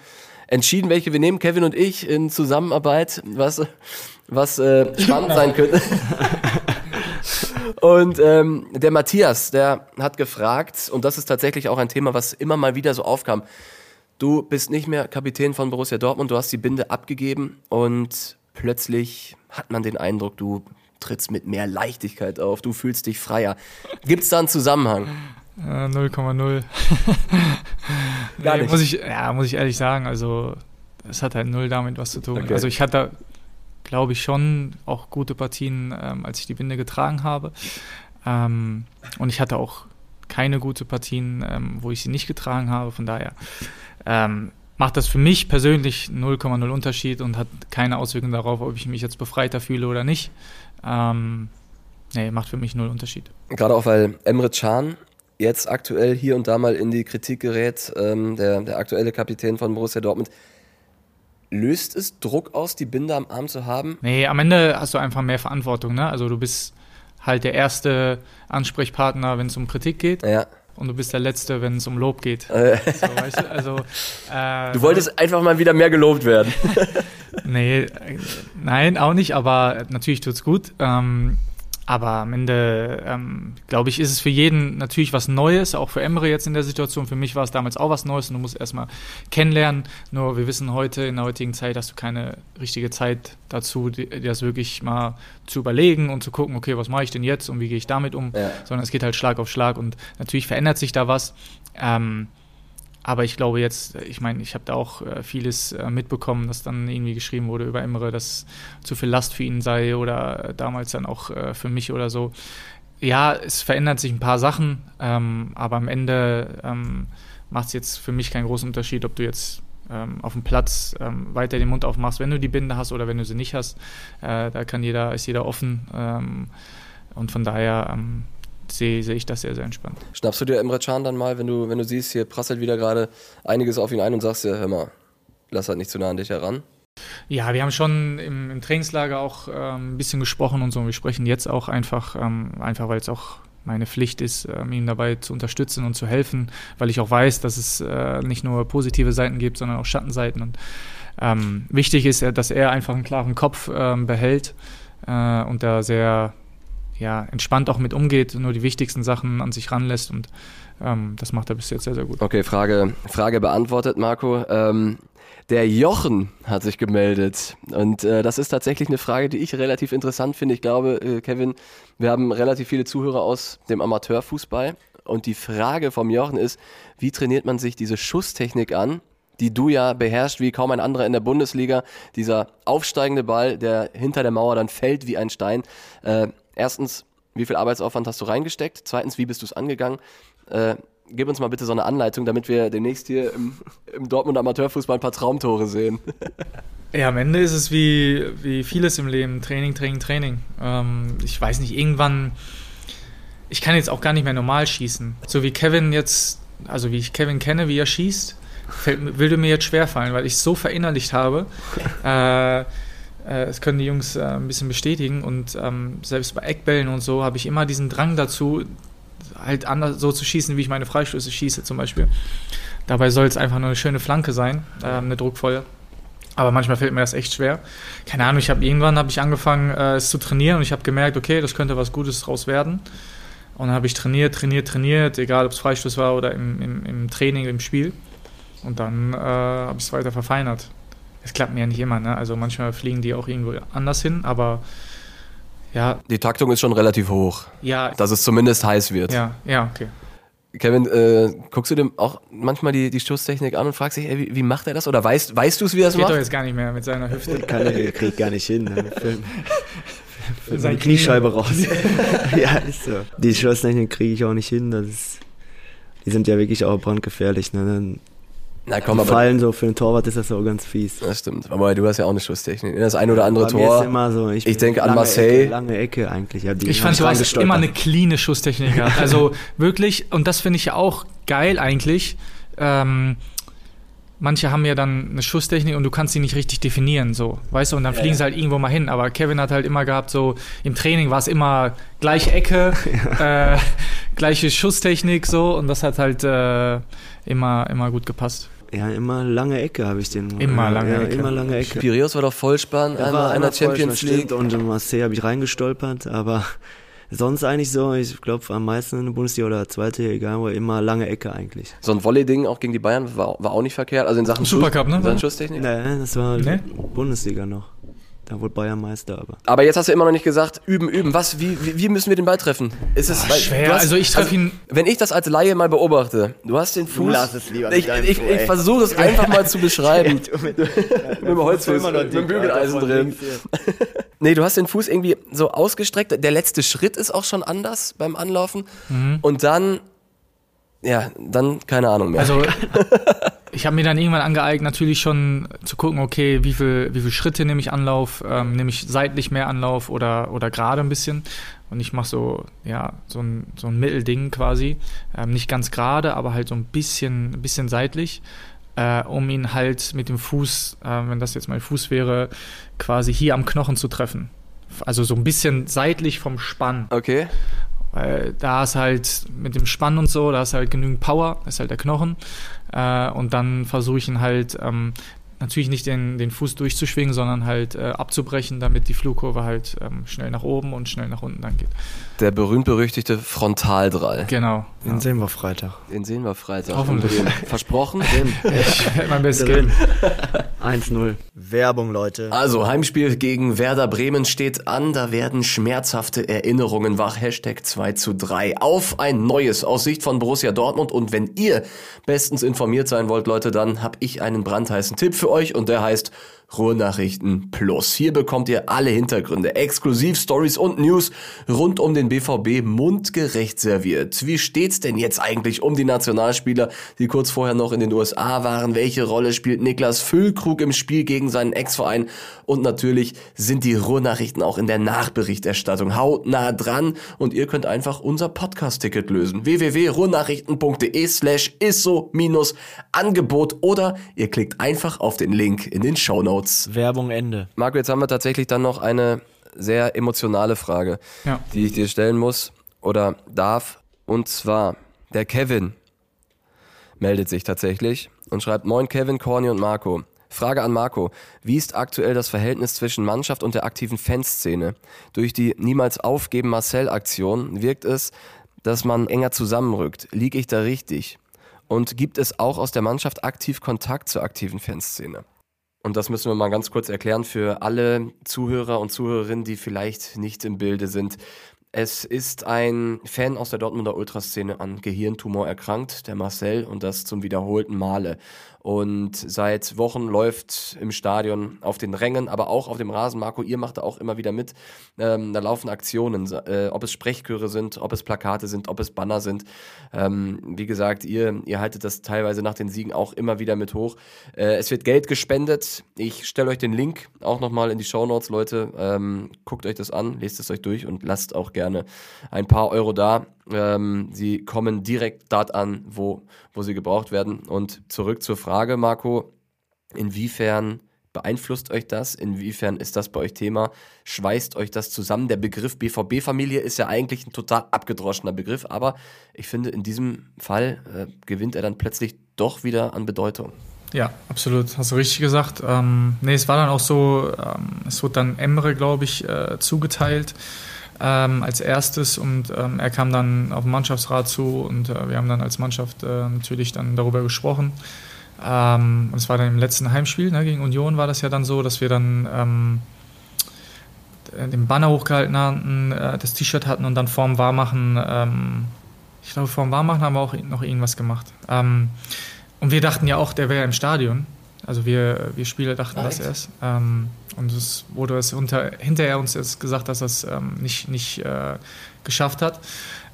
entschieden, welche wir nehmen, Kevin und ich, in Zusammenarbeit, was, was äh, spannend sein *laughs* könnte. Und ähm, der Matthias, der hat gefragt, und das ist tatsächlich auch ein Thema, was immer mal wieder so aufkam. Du bist nicht mehr Kapitän von Borussia Dortmund, du hast die Binde abgegeben und plötzlich hat man den Eindruck, du trittst mit mehr Leichtigkeit auf, du fühlst dich freier. Gibt es da einen Zusammenhang? 0,0. Äh, nee, nicht. Muss ich, ja, muss ich ehrlich sagen, also es hat halt null damit was zu tun. Okay. Also ich hatte glaube ich, schon auch gute Partien, ähm, als ich die Binde getragen habe. Ähm, und ich hatte auch keine gute Partien, ähm, wo ich sie nicht getragen habe. Von daher ähm, macht das für mich persönlich 0,0 Unterschied und hat keine Auswirkungen darauf, ob ich mich jetzt befreiter fühle oder nicht. Ähm, nee, macht für mich null Unterschied. Gerade auch, weil Emre Can jetzt aktuell hier und da mal in die Kritik gerät, ähm, der, der aktuelle Kapitän von Borussia Dortmund löst es Druck aus, die Binde am Arm zu haben? Nee, am Ende hast du einfach mehr Verantwortung. Ne? Also du bist halt der erste Ansprechpartner, wenn es um Kritik geht. Ja. Und du bist der Letzte, wenn es um Lob geht. Äh. *laughs* So, weißt du? Also, äh, du wolltest einfach mal wieder mehr gelobt werden. *laughs* nee, nein, auch nicht, aber natürlich tut es gut. Ähm, aber am Ende, ähm, glaube ich, ist es für jeden natürlich was Neues, auch für Emre jetzt in der Situation. Für mich war es damals auch was Neues und du musst erstmal kennenlernen. Nur wir wissen heute, in der heutigen Zeit, hast du keine richtige Zeit dazu, dir das wirklich mal zu überlegen und zu gucken, okay, was mache ich denn jetzt und wie gehe ich damit um, ja. sondern es geht halt Schlag auf Schlag und natürlich verändert sich da was. Ähm, aber ich glaube jetzt, ich meine, ich habe da auch äh, vieles äh, mitbekommen, dass dann irgendwie geschrieben wurde über Emre, dass zu viel Last für ihn sei oder äh, damals dann auch für mich oder so. Ja, es verändert sich ein paar Sachen, ähm, aber am Ende ähm, macht es jetzt für mich keinen großen Unterschied, ob du jetzt ähm, auf dem Platz ähm, weiter den Mund aufmachst, wenn du die Binde hast oder wenn du sie nicht hast. Äh, da kann jeder, ist jeder offen. Ähm, und von daher ähm, sehe seh ich das sehr, sehr entspannt. Schnappst du dir Emre Can dann mal, wenn du, wenn du siehst, hier prasselt wieder gerade einiges auf ihn ein und sagst dir, hör mal, lass halt nicht zu nah an dich heran? Ja, wir haben schon im, im Trainingslager auch ähm, ein bisschen gesprochen und so. Wir sprechen jetzt auch einfach, ähm, einfach weil es auch meine Pflicht ist, ähm, ihm dabei zu unterstützen und zu helfen, weil ich auch weiß, dass es äh, nicht nur positive Seiten gibt, sondern auch Schattenseiten. Und ähm, wichtig ist, dass er einfach einen klaren Kopf ähm, behält äh, und da sehr ja, entspannt auch mit umgeht, nur die wichtigsten Sachen an sich ranlässt und ähm, das macht er bis jetzt sehr, sehr gut. Okay, Frage, Frage beantwortet, Marco. Ähm, der Jochen hat sich gemeldet und äh, das ist tatsächlich eine Frage, die ich relativ interessant finde. Ich glaube, äh, Kevin, wir haben relativ viele Zuhörer aus dem Amateurfußball und die Frage vom Jochen ist, wie trainiert man sich diese Schusstechnik an, die du ja beherrschst wie kaum ein anderer in der Bundesliga. Dieser aufsteigende Ball, der hinter der Mauer dann fällt wie ein Stein. Äh, erstens, wie viel Arbeitsaufwand hast du reingesteckt? Zweitens, wie bist du es angegangen? Äh, gib uns mal bitte so eine Anleitung, damit wir demnächst hier im, im Dortmund Amateurfußball ein paar Traumtore sehen. *laughs* Ja, am Ende ist es wie, wie vieles im Leben. Training, Training, Training. Ähm, ich weiß nicht, irgendwann, ich kann jetzt auch gar nicht mehr normal schießen. So wie Kevin jetzt, also wie ich Kevin kenne, wie er schießt, fällt, würde mir jetzt schwerfallen, weil ich es so verinnerlicht habe. *laughs* äh, äh, das können die Jungs äh, ein bisschen bestätigen. Und ähm, selbst bei Eckbällen und so habe ich immer diesen Drang dazu, halt anders so zu schießen, wie ich meine Freistöße schieße zum Beispiel. Dabei soll es einfach nur eine schöne Flanke sein, äh, eine druckvolle. Aber manchmal fällt mir das echt schwer. Keine Ahnung, ich habe irgendwann habe ich angefangen, äh, es zu trainieren und ich habe gemerkt, okay, das könnte was Gutes draus werden. Und dann habe ich trainiert, trainiert, trainiert, egal ob es Freistoß war oder im, im, im, Training, im Spiel. Und dann äh, habe ich es weiter verfeinert. Es klappt mir ja nicht immer, ne? Also manchmal fliegen die auch irgendwo anders hin, aber ja. Die Taktung ist schon relativ hoch. Ja. Dass es zumindest heiß wird. Ja, ja, okay. Kevin, äh, guckst du dem auch manchmal die, die Stoßtechnik an und fragst dich, ey, wie, wie macht er das? Oder weißt, weißt du es, wie er es macht? Geht doch jetzt gar nicht mehr mit seiner Hüfte. *laughs* Kann er, kriegt gar nicht hin. Ne? *laughs* Seine Kniescheibe raus. *laughs* ja, ist so. Die Stoßtechnik kriege ich auch nicht hin. Das ist, die sind ja wirklich auch brandgefährlich. Ne? Dann na komm, aber Fallen so für einen Torwart ist das auch ganz fies. Das stimmt. Aber du hast ja auch eine Schusstechnik. Das ein oder andere Bei Tor. ist immer so, ich, ich denke an Marseille. Ecke, lange Ecke eigentlich. Ja, ich fand, du hast immer eine cleane Schusstechnik gehabt. Also *laughs* wirklich, und das finde ich ja auch geil eigentlich. Ähm, manche haben ja dann eine Schusstechnik und du kannst sie nicht richtig definieren, so, weißt du, und dann ja, fliegen ja. sie halt irgendwo mal hin. Aber Kevin hat halt immer gehabt, so im Training war es immer gleiche Ecke, ja. *laughs* äh, gleiche Schusstechnik, so, und das hat halt äh, immer, immer gut gepasst. Ja, immer lange Ecke habe ich den. Immer lange ja, Ecke. Immer lange Ecke. Piraeus war doch voll spannend, ja, einmal einer Champions League. Und in Marseille habe ich reingestolpert, aber *laughs* sonst eigentlich so, ich glaube am meisten in der Bundesliga oder zweite, egal wo, immer lange Ecke eigentlich. So ein Volley-Ding auch gegen die Bayern war, war auch nicht verkehrt, also in Sachen Supercup, Schuss, ne? Sachen Schusstechnik? Nee, das war nee? Bundesliga noch. Da wurde Bayern Meister, aber. Aber jetzt hast du immer noch nicht gesagt, üben, üben. Was, wie, wie müssen wir den Ball treffen? Ist es Ach, schwer? Hast, also ich treffe also, ihn. Wenn ich das als Laie mal beobachte, du hast den Fuß. Du lass es lieber ich ich, ich, ich versuche es einfach mal zu *laughs* beschreiben. mit, mit dem Holzfuß, mit dem Bügeleisen drin. *laughs* nee, du hast den Fuß irgendwie so ausgestreckt. Der letzte Schritt ist auch schon anders beim Anlaufen. Mhm. Und dann ja, dann keine Ahnung mehr. Also *laughs* ich habe mir dann irgendwann angeeignet, natürlich schon zu gucken, okay, wie viel, wie viel Schritte nehme ich Anlauf, ähm, nehme ich seitlich mehr Anlauf oder, oder gerade ein bisschen. Und ich mache so, ja, so ein, so ein Mittelding quasi. Ähm, nicht ganz gerade, aber halt so ein bisschen, ein bisschen seitlich, äh, um ihn halt mit dem Fuß, äh, wenn das jetzt mein Fuß wäre, quasi hier am Knochen zu treffen. Also so ein bisschen seitlich vom Spann. Okay. Weil da ist halt mit dem Spann und so, da ist halt genügend Power, ist halt der Knochen. Äh, und dann versuche ich ihn halt ähm, natürlich nicht den, den Fuß durchzuschwingen, sondern halt äh, abzubrechen, damit die Flugkurve halt ähm, schnell nach oben und schnell nach unten dann geht. Der berühmt-berüchtigte Frontaldrall. Genau. Den ja. sehen wir Freitag. Den sehen wir Freitag. Hoffentlich. Versprochen? *laughs* ich werde mein Bestes geben. 1-0. *laughs* Werbung, Leute. Also, Heimspiel gegen Werder Bremen steht an. Da werden schmerzhafte Erinnerungen wach. Hashtag 2 zu 3. Auf ein neues aus Sicht von Borussia Dortmund. Und wenn ihr bestens informiert sein wollt, Leute, dann habe ich einen brandheißen Tipp für euch und der heißt Ruhrnachrichten Plus. Hier bekommt ihr alle Hintergründe, exklusiv Stories und News rund um den BVB mundgerecht serviert. Wie steht's denn jetzt eigentlich um die Nationalspieler, die kurz vorher noch in den USA waren? Welche Rolle spielt Niklas Füllkrug im Spiel gegen seinen Ex-Verein? Und natürlich sind die Ruhrnachrichten auch in der Nachberichterstattung hautnah dran und ihr könnt einfach unser Podcast-Ticket lösen. www.ruhrnachrichten.de slash isso-angebot oder ihr klickt einfach auf den Link in den Show Notes. Werbung Ende. Marco, jetzt haben wir tatsächlich dann noch eine sehr emotionale Frage, ja. die ich dir stellen muss oder darf. Und zwar, der Kevin meldet sich tatsächlich und schreibt, Moin Kevin, Corny und Marco. Frage an Marco. Wie ist aktuell das Verhältnis zwischen Mannschaft und der aktiven Fanszene? Durch die Niemals aufgeben Marcel-Aktion wirkt es, dass man enger zusammenrückt. Liege ich da richtig? Und gibt es auch aus der Mannschaft aktiv Kontakt zur aktiven Fanszene? Und das müssen wir mal ganz kurz erklären für alle Zuhörer und Zuhörerinnen, die vielleicht nicht im Bilde sind. Es ist ein Fan aus der Dortmunder Ultraszene an Gehirntumor erkrankt, der Marcel, und das zum wiederholten Male und seit Wochen läuft im Stadion auf den Rängen, aber auch auf dem Rasen. Marco, ihr macht da auch immer wieder mit. Ähm, da laufen Aktionen, äh, ob es Sprechchöre sind, ob es Plakate sind, ob es Banner sind. Ähm, wie gesagt, ihr, ihr haltet das teilweise nach den Siegen auch immer wieder mit hoch. Äh, es wird Geld gespendet. Ich stelle euch den Link auch nochmal in die Show Notes, Leute. Ähm, guckt euch das an, lest es euch durch und lasst auch gerne ein paar Euro da. Ähm, sie kommen direkt dort an, wo, wo sie gebraucht werden. Und zurück zur Frage, Marco, inwiefern Beeinflusst euch das? Inwiefern ist das bei euch Thema? Schweißt euch das zusammen? Der Begriff BVB-Familie ist ja eigentlich ein total abgedroschener Begriff, aber ich finde, in diesem Fall äh, gewinnt er dann plötzlich doch wieder an Bedeutung. Ja, absolut. Hast du richtig gesagt. Ähm, nee, es war dann auch so, ähm, es wurde dann Emre, glaube ich, äh, zugeteilt ähm, als erstes und ähm, er kam dann auf den Mannschaftsrat zu und äh, wir haben dann als Mannschaft äh, natürlich dann darüber gesprochen. Ähm, und es war dann im letzten Heimspiel ne, gegen Union war das ja dann so, dass wir dann ähm, den Banner hochgehalten hatten, äh, das T-Shirt hatten und dann vorm Warmachen, ähm, ich glaube vorm Warmachen haben wir auch noch irgendwas gemacht. Ähm, und wir dachten ja auch, der wäre im Stadion. Also wir, wir Spieler dachten right. das erst. Ähm, und es wurde es unter, hinterher uns jetzt gesagt, dass er es ähm, nicht, nicht äh, geschafft hat.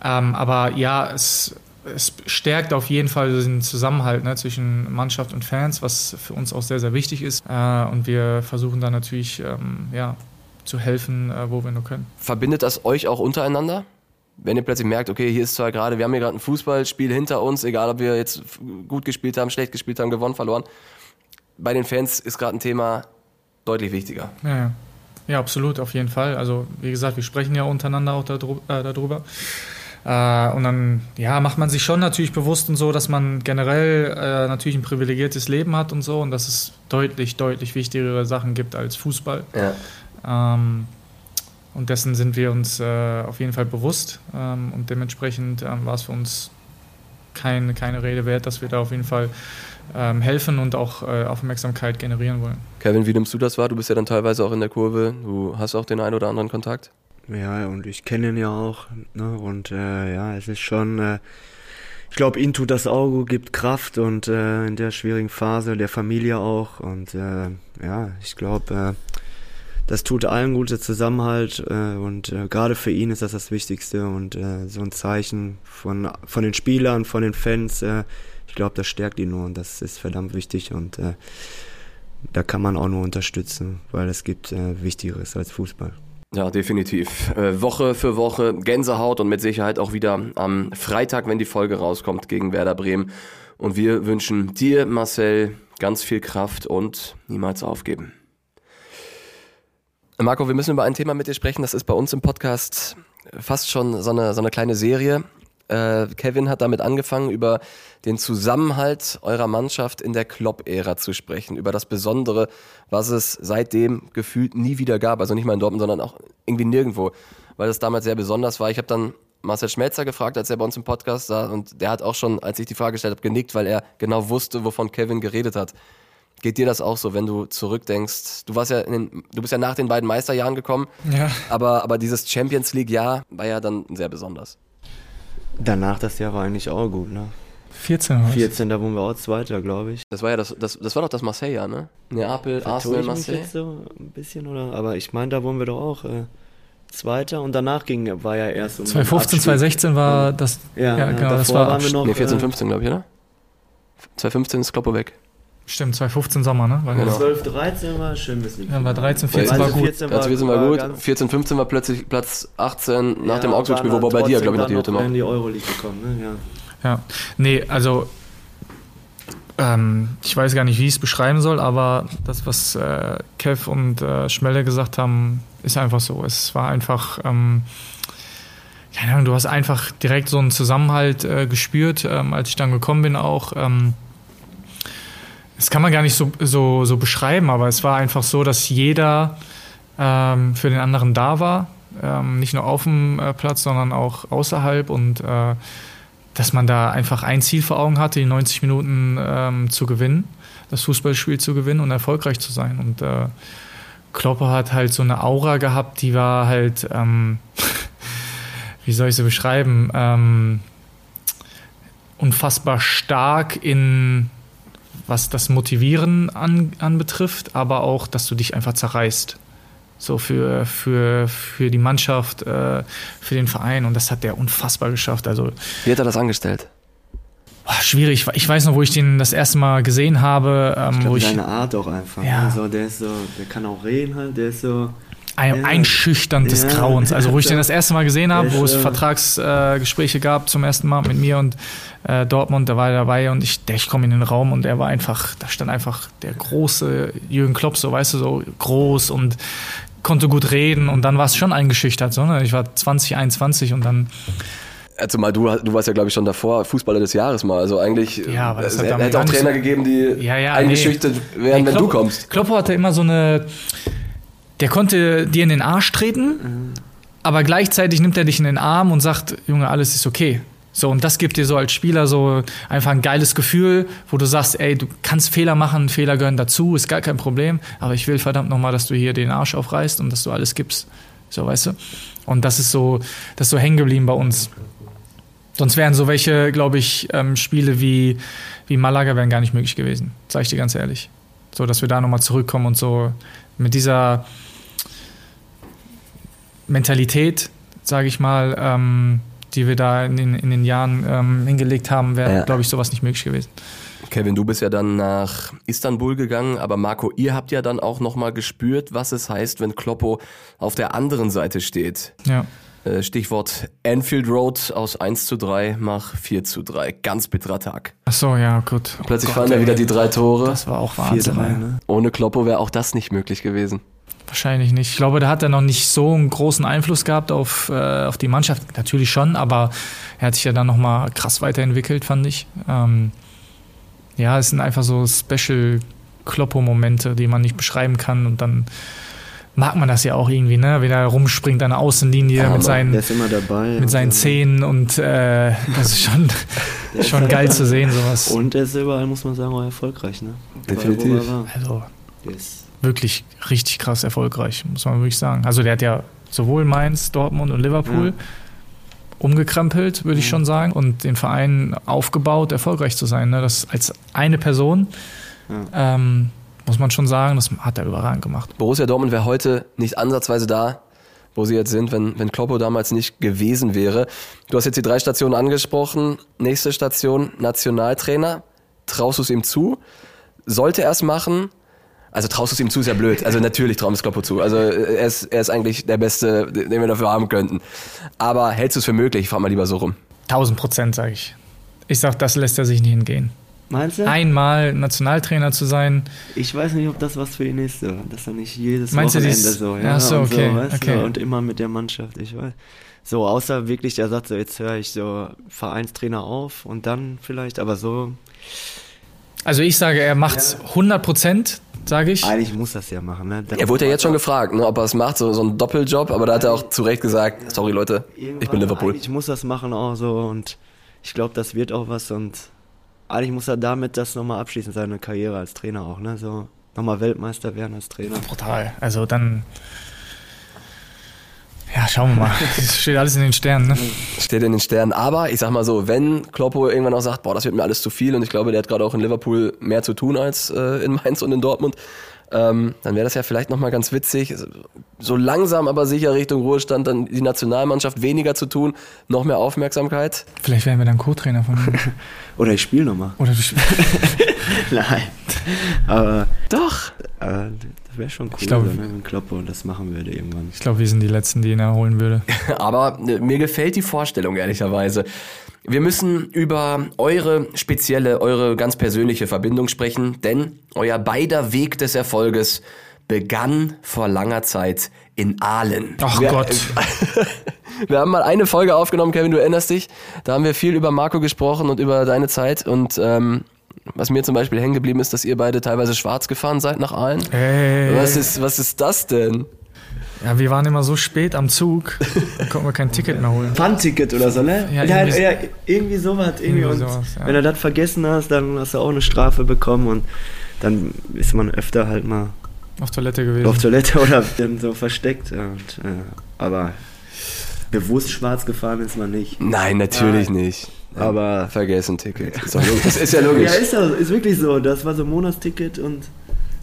Ähm, aber ja, es, es stärkt auf jeden Fall den Zusammenhalt ne, zwischen Mannschaft und Fans, was für uns auch sehr, sehr wichtig ist. Äh, und wir versuchen da natürlich ähm, ja, zu helfen, äh, wo wir nur können. Verbindet das euch auch untereinander? wenn ihr plötzlich merkt, okay, hier ist zwar gerade, wir haben hier gerade ein Fußballspiel hinter uns, egal ob wir jetzt gut gespielt haben, schlecht gespielt haben, gewonnen, verloren. Bei den Fans ist gerade ein Thema deutlich wichtiger. Ja, ja. ja, absolut, auf jeden Fall. Also, wie gesagt, wir sprechen ja untereinander auch äh, darüber. Äh, und dann ja, macht man sich schon natürlich bewusst und so, dass man generell äh, natürlich ein privilegiertes Leben hat und so und dass es deutlich, deutlich wichtigere Sachen gibt als Fußball. Ja. Ähm, und dessen sind wir uns äh, auf jeden Fall bewusst. Ähm, und dementsprechend ähm, war es für uns kein, keine Rede wert, dass wir da auf jeden Fall ähm, helfen und auch äh, Aufmerksamkeit generieren wollen. Kevin, wie nimmst du das wahr? Du bist ja dann teilweise auch in der Kurve. Du hast auch den einen oder anderen Kontakt. Ja, und ich kenne ihn ja auch. Ne? Und äh, ja, es ist schon. Äh, ich glaube, ihm tut das Auge, gibt Kraft und äh, in der schwierigen Phase der Familie auch. Und äh, ja, ich glaube, äh, das tut allen gut, der Zusammenhalt äh, und äh, gerade für ihn ist das das Wichtigste und äh, so ein Zeichen von, von den Spielern, von den Fans, äh, glaube, das stärkt ihn nur und das ist verdammt wichtig und äh, da kann man auch nur unterstützen, weil es gibt äh, Wichtigeres als Fußball. Ja, definitiv. Äh, Woche für Woche Gänsehaut und mit Sicherheit auch wieder am Freitag, wenn die Folge rauskommt, gegen Werder Bremen. Und wir wünschen dir, Marcel, ganz viel Kraft und niemals aufgeben. Marco, wir müssen über ein Thema mit dir sprechen. Das ist bei uns im Podcast fast schon so eine, so eine kleine Serie. Äh, Kevin hat damit angefangen, über den Zusammenhalt eurer Mannschaft in der Klopp-Ära zu sprechen, über das Besondere, was es seitdem gefühlt nie wieder gab. Also nicht mal in Dortmund, sondern auch irgendwie nirgendwo, weil das damals sehr besonders war. Ich habe dann Marcel Schmelzer gefragt, als er bei uns im Podcast saß und der hat auch schon, als ich die Frage gestellt habe, genickt, weil er genau wusste, wovon Kevin geredet hat. Geht dir das auch so, wenn du zurückdenkst? Du warst ja den, du bist ja nach den beiden Meisterjahren gekommen, ja. aber, aber dieses Champions League-Jahr war ja dann sehr besonders. Danach das Jahr war eigentlich auch gut, ne? 14. 14, da wurden wir auch Zweiter, glaube ich. Das war ja das, das, das war doch das Marseille-Jahr, ne? Neapel, Arsenal, Marseille. Jetzt so ein bisschen, oder? Aber ich meine, da wurden wir doch auch äh, Zweiter und danach ging, war ja erst um 2015, 2016 war das. Ja, ja genau, das war. Waren wir noch, nee, 14, 15, glaube ich, oder? 2015 ist Kloppo weg. Stimmt, 2015 Sommer, ne? War genau. 12, 13 war schön bis Ja, war 13, 14 war gut. 14 war, 14 war gut, 14, 15 war plötzlich Platz 18 nach ja, dem Augsburg-Spiel, wobei bei dir, glaube ich, noch die Hütte war. in die Euroleague gekommen, ne? Ja. ja. Nee, also ähm, ich weiß gar nicht, wie ich es beschreiben soll, aber das, was äh, Kev und äh, Schmelle gesagt haben, ist einfach so. Es war einfach, ähm, keine Ahnung, du hast einfach direkt so einen Zusammenhalt äh, gespürt, ähm, als ich dann gekommen bin auch. Ähm, das kann man gar nicht so, so, so beschreiben, aber es war einfach so, dass jeder ähm, für den anderen da war. Ähm, nicht nur auf dem äh, Platz, sondern auch außerhalb und äh, dass man da einfach ein Ziel vor Augen hatte, die 90 Minuten ähm, zu gewinnen, das Fußballspiel zu gewinnen und erfolgreich zu sein. Und äh, Kloppe hat halt so eine Aura gehabt, die war halt, ähm, *laughs* wie soll ich sie beschreiben, ähm, unfassbar stark in was das Motivieren an, anbetrifft, aber auch, dass du dich einfach zerreißt. So für, für, für die Mannschaft, äh, für den Verein. Und das hat der unfassbar geschafft. Also, Wie hat er das angestellt? Schwierig. Ich weiß noch, wo ich den das erste Mal gesehen habe. Ähm, ich glaub, wo seine Art auch einfach. Ja. Also der ist so, der kann auch reden halt, der ist so. Ein, einschüchternd des Grauens. Also wo ich den das erste Mal gesehen habe, wo es Vertragsgespräche äh, gab zum ersten Mal mit mir und äh, Dortmund, da war er dabei und ich, ich komme in den Raum und er war einfach, da stand einfach der große Jürgen Klopp, so weißt du, so groß und konnte gut reden und dann war es schon eingeschüchtert. So, ne? Ich war 20, 21 und dann also mal, du, du warst ja, glaube ich, schon davor Fußballer des Jahres mal. Also eigentlich ja, aber es hätte auch Trainer so gegeben, die ja, ja, eingeschüchtert nee. wären, nee, wenn Klopp, du kommst. Kloppo hatte immer so eine, der konnte dir in den Arsch treten, aber gleichzeitig nimmt er dich in den Arm und sagt, Junge, alles ist okay. So, und das gibt dir so als Spieler so einfach ein geiles Gefühl, wo du sagst, ey, du kannst Fehler machen, Fehler gehören dazu, ist gar kein Problem, aber ich will verdammt nochmal, dass du hier den Arsch aufreißt und dass du alles gibst. So, weißt du? Und das ist so, das ist so hängen geblieben bei uns. Sonst wären so welche, glaube ich, ähm, Spiele wie, wie Malaga wären gar nicht möglich gewesen, sage ich dir ganz ehrlich. So, dass wir da nochmal zurückkommen und so mit dieser Mentalität, sage ich mal, ähm, die wir da in den, in den Jahren ähm, hingelegt haben, wäre, ja. glaube ich, sowas nicht möglich gewesen. Kevin, du bist ja dann nach Istanbul gegangen, aber Marco, ihr habt ja dann auch nochmal gespürt, was es heißt, wenn Kloppo auf der anderen Seite steht. Ja. Äh, Stichwort Anfield Road aus 1 zu 3 mach 4 zu 3. Ganz bitterer Tag. Ach so, ja, gut. Plötzlich oh fallen da wieder die drei Tore. Das war auch Wahnsinn. 4, 3, ne? Ohne Kloppo wäre auch das nicht möglich gewesen. Wahrscheinlich nicht. Ich glaube, da hat er noch nicht so einen großen Einfluss gehabt auf, äh, auf die Mannschaft. Natürlich schon, aber er hat sich ja dann nochmal krass weiterentwickelt, fand ich. Ähm, ja, es sind einfach so Special Kloppo-Momente, die man nicht beschreiben kann und dann mag man das ja auch irgendwie, ne? Wie er rumspringt an der Außenlinie ja, mit seinen, mit seinen Zähnen und äh, das ist schon, *laughs* schon geil zu sehen, *laughs* sowas. Und er ist überall, muss man sagen, auch erfolgreich, ne? Definitiv. Also, wirklich richtig krass erfolgreich, muss man wirklich sagen. Also der hat ja sowohl Mainz, Dortmund und Liverpool ja. umgekrempelt, würde ich ja. schon sagen, und den Verein aufgebaut, erfolgreich zu sein. Ne? Das als eine Person. Ja. Ähm, muss man schon sagen, das hat er überragend gemacht. Borussia Dortmund wäre heute nicht ansatzweise da, wo sie jetzt sind, wenn, wenn Kloppo damals nicht gewesen wäre. Du hast jetzt die drei Stationen angesprochen. Nächste Station, Nationaltrainer. Traust du es ihm zu? Sollte er es machen? Also traust du es ihm zu, ist ja blöd. Also natürlich trauen wir es Kloppo zu. Also er ist, er ist eigentlich der Beste, den wir dafür haben könnten. Aber hältst du es für möglich? Ich frage mal lieber so rum. Tausend Prozent, sage ich. Ich sag, das lässt er sich nicht hingehen. Meinst du? Einmal Nationaltrainer zu sein. Ich weiß nicht, ob das was für ihn ist, so. dass er nicht jedes Meinst Wochenende so, ja, so, okay, und so, okay. Du, und immer mit der Mannschaft, ich weiß. So, außer wirklich der Satz, so, jetzt höre ich so Vereinstrainer auf und dann vielleicht, aber so. Also ich sage, er macht ja. 100 Prozent, sage ich. Eigentlich muss das ja machen. Ne? Er wurde ja jetzt schon gefragt, ne, ob er es macht, so, so ein Doppeljob, aber da hat er auch zu Recht gesagt, sorry Leute, ich bin Liverpool. Ich muss das machen auch so und ich glaube, das wird auch was und eigentlich muss er damit das nochmal abschließen, seine Karriere als Trainer auch, ne? So nochmal Weltmeister werden als Trainer. Brutal. Also dann. Ja, schauen wir mal. *laughs* Das steht alles in den Sternen, ne? Steht in den Sternen. Aber ich sag mal so, wenn Kloppo irgendwann auch sagt, boah, das wird mir alles zu viel und ich glaube, der hat gerade auch in Liverpool mehr zu tun als äh, in Mainz und in Dortmund, ähm, dann wäre das ja vielleicht nochmal ganz witzig, so langsam aber sicher Richtung Ruhestand dann die Nationalmannschaft weniger zu tun, noch mehr Aufmerksamkeit. Vielleicht wären wir dann Co-Trainer von. *laughs* Oder ich spiele nochmal. Oder du spielst. *laughs* Nein. Aber. Doch. Aber das wäre schon cool, ich glaub, ne, wenn Kloppe und das machen würde irgendwann. Ich glaube, wir sind die Letzten, die ihn erholen würde. *laughs* aber äh, mir gefällt die Vorstellung, ehrlicherweise. Wir müssen über eure spezielle, eure ganz persönliche Verbindung sprechen, denn euer beider Weg des Erfolges begann vor langer Zeit in Aalen. Ach wir, Gott. *laughs* wir haben mal eine Folge aufgenommen, Kevin, du erinnerst dich. Da haben wir viel über Marco gesprochen und über deine Zeit und ähm, was mir zum Beispiel hängen geblieben ist, dass ihr beide teilweise schwarz gefahren seid nach Aalen. Hey. Was ist, was ist das denn? Ja, wir waren immer so spät am Zug, da konnten wir kein Ticket mehr holen. Pfandticket oder so, ne? Ja, ja, irgendwie, ja, irgendwie sowas. Irgendwie. irgendwie und sowas, ja. wenn du das vergessen hast, dann hast du auch eine Strafe bekommen und dann ist man öfter halt mal auf Toilette gewesen. Auf Toilette *laughs* oder dann so versteckt. Und, äh, aber bewusst schwarz gefahren ist man nicht. Nein, natürlich Nein. nicht. Aber vergessen Ticket. Ist, ist, ist ja logisch. Ja, ist, ja, ist wirklich so. Das war so ein Monatsticket und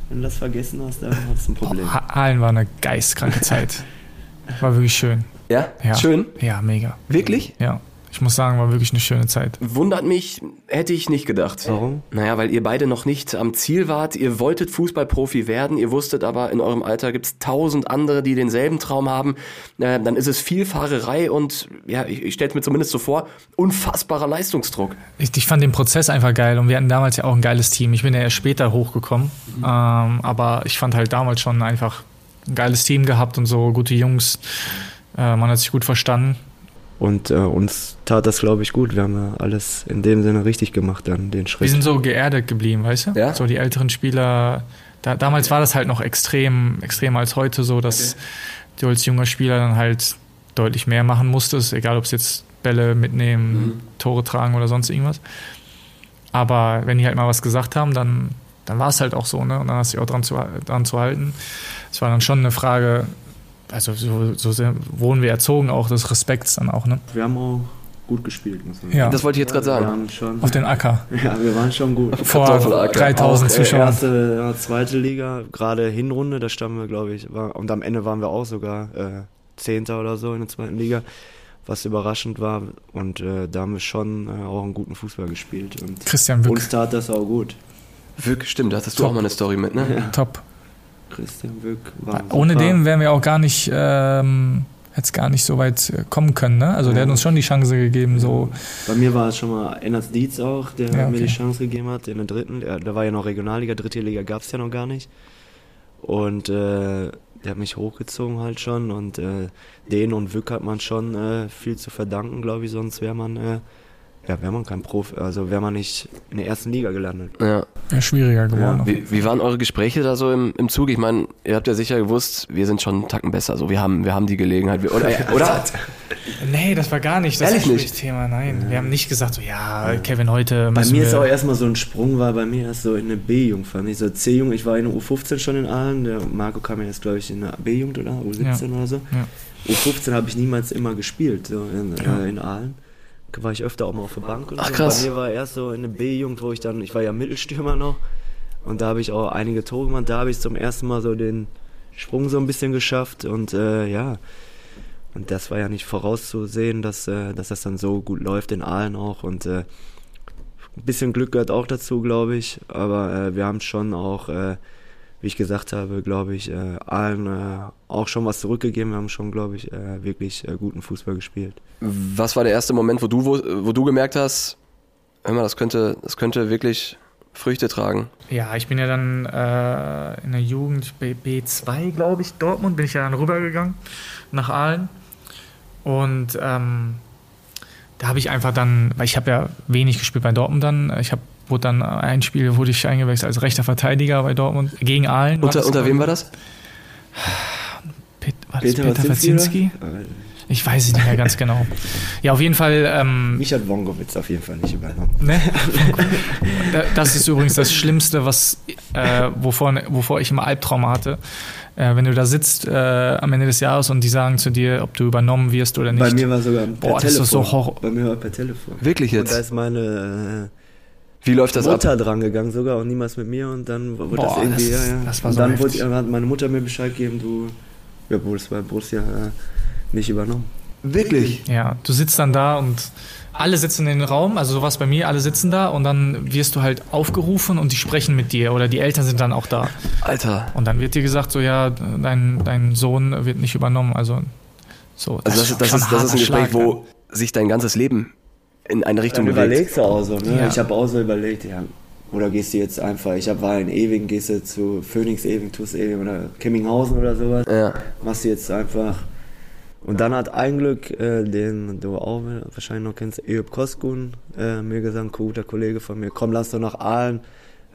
wenn du das vergessen hast, dann hast du ein Problem. Hallen war eine geistkranke Zeit. *laughs* War wirklich schön. Ja? ja? Schön? Ja, mega. Wirklich? Ja. Ich muss sagen, war wirklich eine schöne Zeit. Wundert mich, hätte ich nicht gedacht. Warum? Naja, weil ihr beide noch nicht am Ziel wart. Ihr wolltet Fußballprofi werden, ihr wusstet aber, in eurem Alter gibt es tausend andere, die denselben Traum haben. Äh, dann ist es viel Fahrerei und, ja, ich, ich stelle es mir zumindest so vor, unfassbarer Leistungsdruck. Ich, ich, fand den Prozess einfach geil und wir hatten damals ja auch ein geiles Team. Ich bin ja erst später hochgekommen, mhm. ähm, aber ich fand halt damals schon einfach ein geiles Team gehabt und so, gute Jungs. Äh, man hat sich gut verstanden. Und äh, uns tat das, glaube ich, gut. Wir haben ja alles in dem Sinne richtig gemacht, dann den Schritt. Wir sind so geerdet geblieben, weißt du? Ja. So die älteren Spieler. Da, damals war das halt noch extrem, extremer als heute so, dass okay. du als junger Spieler dann halt deutlich mehr machen musstest, egal ob es jetzt Bälle mitnehmen, mhm. Tore tragen oder sonst irgendwas. Aber wenn die halt mal was gesagt haben, dann, dann war es halt auch so, ne? Und dann hast du dich auch dran zu, dran zu halten. Es war dann schon eine Frage, also so, so wurden wir erzogen, auch des Respekts dann auch. Ne? Wir haben auch gut gespielt, muss man sagen. Ja. Das wollte ich jetzt gerade sagen. Schon, Auf den Acker. *laughs* Ja, wir waren schon gut. Vor 3000 Zuschauern. Erste, zweite Liga, gerade Hinrunde, da standen wir, glaube ich, war, und am Ende waren wir auch sogar äh, Zehnter oder so in der zweiten Liga, was überraschend war. Und äh, da haben wir schon äh, auch einen guten Fußball gespielt. Und Christian Wück. Uns tat das auch gut. Wück, stimmt, da hattest du auch mal eine Story mit, ne? Ja. Top. Christian Wück war. Ohne super. den wären wir auch gar nicht, ähm, hätte gar nicht so weit äh, kommen können. Ne? Also ja. der hat uns schon die Chance gegeben. So. Bei mir war es schon mal Enners Dietz auch, der ja, okay. mir die Chance gegeben hat in der dritten. Da war ja noch Regionalliga, dritte Liga gab es ja noch gar nicht. Und äh, der hat mich hochgezogen halt schon und äh, den und Wück hat man schon äh, viel zu verdanken, glaube ich, sonst wäre man äh, ja, wäre man kein Profi, also wäre man nicht in der ersten Liga gelandet. Ja. Wäre schwieriger geworden. Ja. Wie, wie, waren eure Gespräche da so im, im Zug? Ich meine, ihr habt ja sicher gewusst, wir sind schon einen Tacken besser. So, wir haben, wir haben die Gelegenheit. Wir, oder, *laughs* oder? nee, das war gar nicht das Ehrlich nicht? Thema. Nein, ja. wir haben nicht gesagt, so, ja, Kevin, heute Bei mir ist auch erstmal so ein Sprung, war bei mir erst so in eine B-Jugend, fand ich so C-Jugend. Ich war in der U15 schon in Aalen. Der Marco kam ja jetzt, glaube ich, in der B-Jugend oder U17 oder so. U15 habe ich niemals immer gespielt, so in, äh, in Aalen war ich öfter auch mal auf der Bank. Und Ach, krass. Bei mir war erst so in der B-Jugend, wo ich dann, ich war ja Mittelstürmer noch. Und da habe ich auch einige Tore gemacht. Da habe ich zum ersten Mal so den Sprung so ein bisschen geschafft. Und äh, ja, und das war ja nicht vorauszusehen, dass, äh, dass das dann so gut läuft in Aalen auch. Und äh, ein bisschen Glück gehört auch dazu, glaube ich. Aber äh, wir haben schon auch äh, wie ich gesagt habe, glaube ich, äh, allen äh, auch schon was zurückgegeben. Wir haben schon, glaube ich, äh, wirklich äh, guten Fußball gespielt. Was war der erste Moment, wo du, wo, wo du gemerkt hast, hör mal, das könnte, das könnte wirklich Früchte tragen? Ja, ich bin ja dann äh, in der Jugend B2, glaube ich, Dortmund, bin ich ja dann rübergegangen nach Aalen. Und ähm, da habe ich einfach dann, weil ich habe ja wenig gespielt bei Dortmund dann, ich habe wurde dann ein Spiel, wurde ich eingewechselt als rechter Verteidiger bei Dortmund gegen Aalen. Unter, unter wem war das? Pet, war Peter, Peter Wazinski? Ich weiß es nicht mehr ganz genau. Ja, auf jeden Fall. Ähm, Mich hat Wongowitz auf jeden Fall nicht übernommen. Ne? Das ist übrigens das Schlimmste, was, äh, wovor, wovor ich immer Albtrauma hatte. Äh, wenn du da sitzt äh, am Ende des Jahres und die sagen zu dir, ob du übernommen wirst oder nicht. Bei mir war sogar per Boah, Telefon. Das ist so Horror. Bei mir war per Telefon. Wirklich jetzt? Und da ist meine äh, wie läuft das Mutter ab? dran gegangen sogar und niemals mit mir und dann wurde Boah, das irgendwie, das, ja, ja. Das war und so dann heftig. wurde, hat meine Mutter mir Bescheid gegeben, du, ja, wohl, das war Borussia äh, nicht übernommen. Wirklich? Ja, du sitzt dann da und alle sitzen in den Raum, also sowas bei mir, alle sitzen da und dann wirst du halt aufgerufen und die sprechen mit dir oder die Eltern sind dann auch da. Alter. Und dann wird dir gesagt, so ja, dein, dein Sohn wird nicht übernommen, also so. Das also das, ist, das, ist, das ist ein Gespräch, Schlag, wo sich dein ganzes Leben in eine Richtung dann überlegst du auch so, ne? Ja. Ich habe auch so überlegt, ja, oder gehst du jetzt einfach, ich hab, war in Ewing, gehst du zu Phoenix Ewing, tust Ewing oder Kemminghausen oder sowas. Ja. Machst du jetzt einfach. Und dann hat ein Glück, äh, den du auch wahrscheinlich noch kennst, Eub Koskun, äh, mir gesagt, guter Kollege von mir, komm, lass doch nach Aalen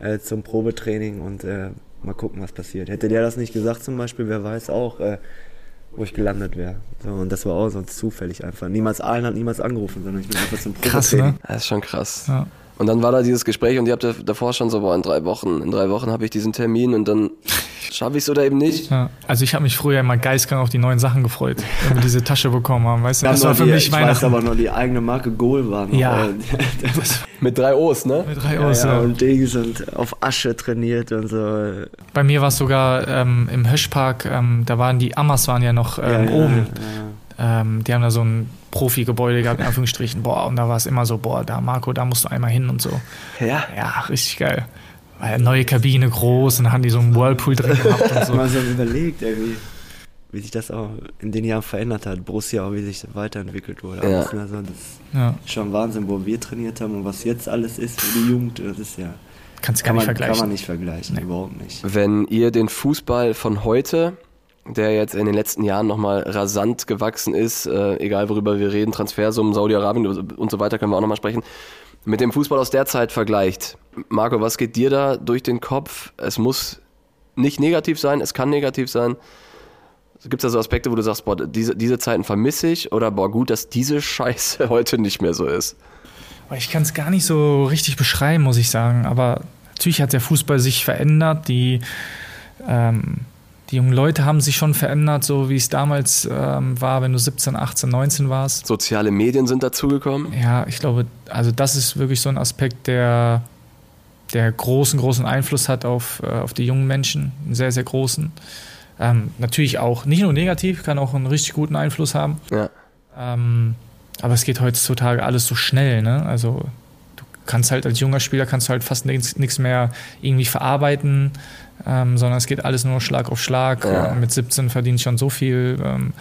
äh, zum Probetraining und äh, mal gucken, was passiert. Hätte der das nicht gesagt zum Beispiel, wer weiß auch, äh, wo ich gelandet wäre. So, und das war auch so zufällig einfach. Niemals Aalen hat niemals angerufen, sondern ich bin einfach zum Probetraining. Krass, ne? Das ist schon krass. Ja. Und dann war da dieses Gespräch und ihr habt davor schon so, boah, in drei Wochen, in drei Wochen habe ich diesen Termin und dann *laughs* schaffe ich es oder eben nicht. Ja, also ich habe mich früher immer geistkrank auf die neuen Sachen gefreut, wenn wir diese Tasche bekommen haben, weißt du? Das war für die, mich ich Weihnachten. weiß aber noch, die eigene Marke Goal war noch. Ja. *laughs* Mit drei O's, ne? Mit drei O's, ja. ja. Und die sind auf Asche trainiert und so. Bei mir war es sogar ähm, im Höschpark, ähm, da waren die Amas waren ja noch ähm, oben. Ähm, die haben da so ein Profi-Gebäude gehabt, in Anführungsstrichen. Boah, und da war es immer so, boah, da Marco, da musst du einmal hin und so. Ja? Ja, richtig geil. Weil neue Kabine groß und dann haben die so einen Whirlpool drin gehabt und so. *laughs* Mal so überlegt, irgendwie, wie sich das auch in den Jahren verändert hat. Borussia auch, wie sich weiterentwickelt wurde. Ja. Also, das ist Ja, schon Wahnsinn, wo wir trainiert haben und was jetzt alles ist für die Jugend. Das ist ja. kannst du gar Kann nicht man, kann vergleichen. man nicht vergleichen, überhaupt nicht. Wenn ihr den Fußball von heute, der jetzt in den letzten Jahren nochmal rasant gewachsen ist, äh, egal worüber wir reden, Transfersummen, Saudi-Arabien und so weiter, können wir auch nochmal sprechen, mit dem Fußball aus der Zeit vergleicht. Marco, was geht dir da durch den Kopf? Es muss nicht negativ sein, es kann negativ sein. Gibt es da so Aspekte, wo du sagst, boah, diese, diese Zeiten vermisse ich oder boah, gut, dass diese Scheiße *laughs* heute nicht mehr so ist? Ich kann es gar nicht so richtig beschreiben, muss ich sagen. Aber natürlich hat der Fußball sich verändert. Die, ähm, die jungen Leute haben sich schon verändert, so wie es damals ähm, war, wenn du 17, 18, 19 warst. Soziale Medien sind dazugekommen. Ja, ich glaube, also das ist wirklich so ein Aspekt, der, der großen, großen Einfluss hat auf, äh, auf die jungen Menschen. Einen sehr, sehr großen. Ähm, natürlich auch nicht nur negativ, kann auch einen richtig guten Einfluss haben. Ja. Ähm, aber es geht heutzutage alles so schnell, ne? Also du kannst halt als junger Spieler kannst du halt fast nichts mehr irgendwie verarbeiten, ähm, sondern es geht alles nur Schlag auf Schlag. Ja. Mit 17 verdienst schon so viel. Ähm,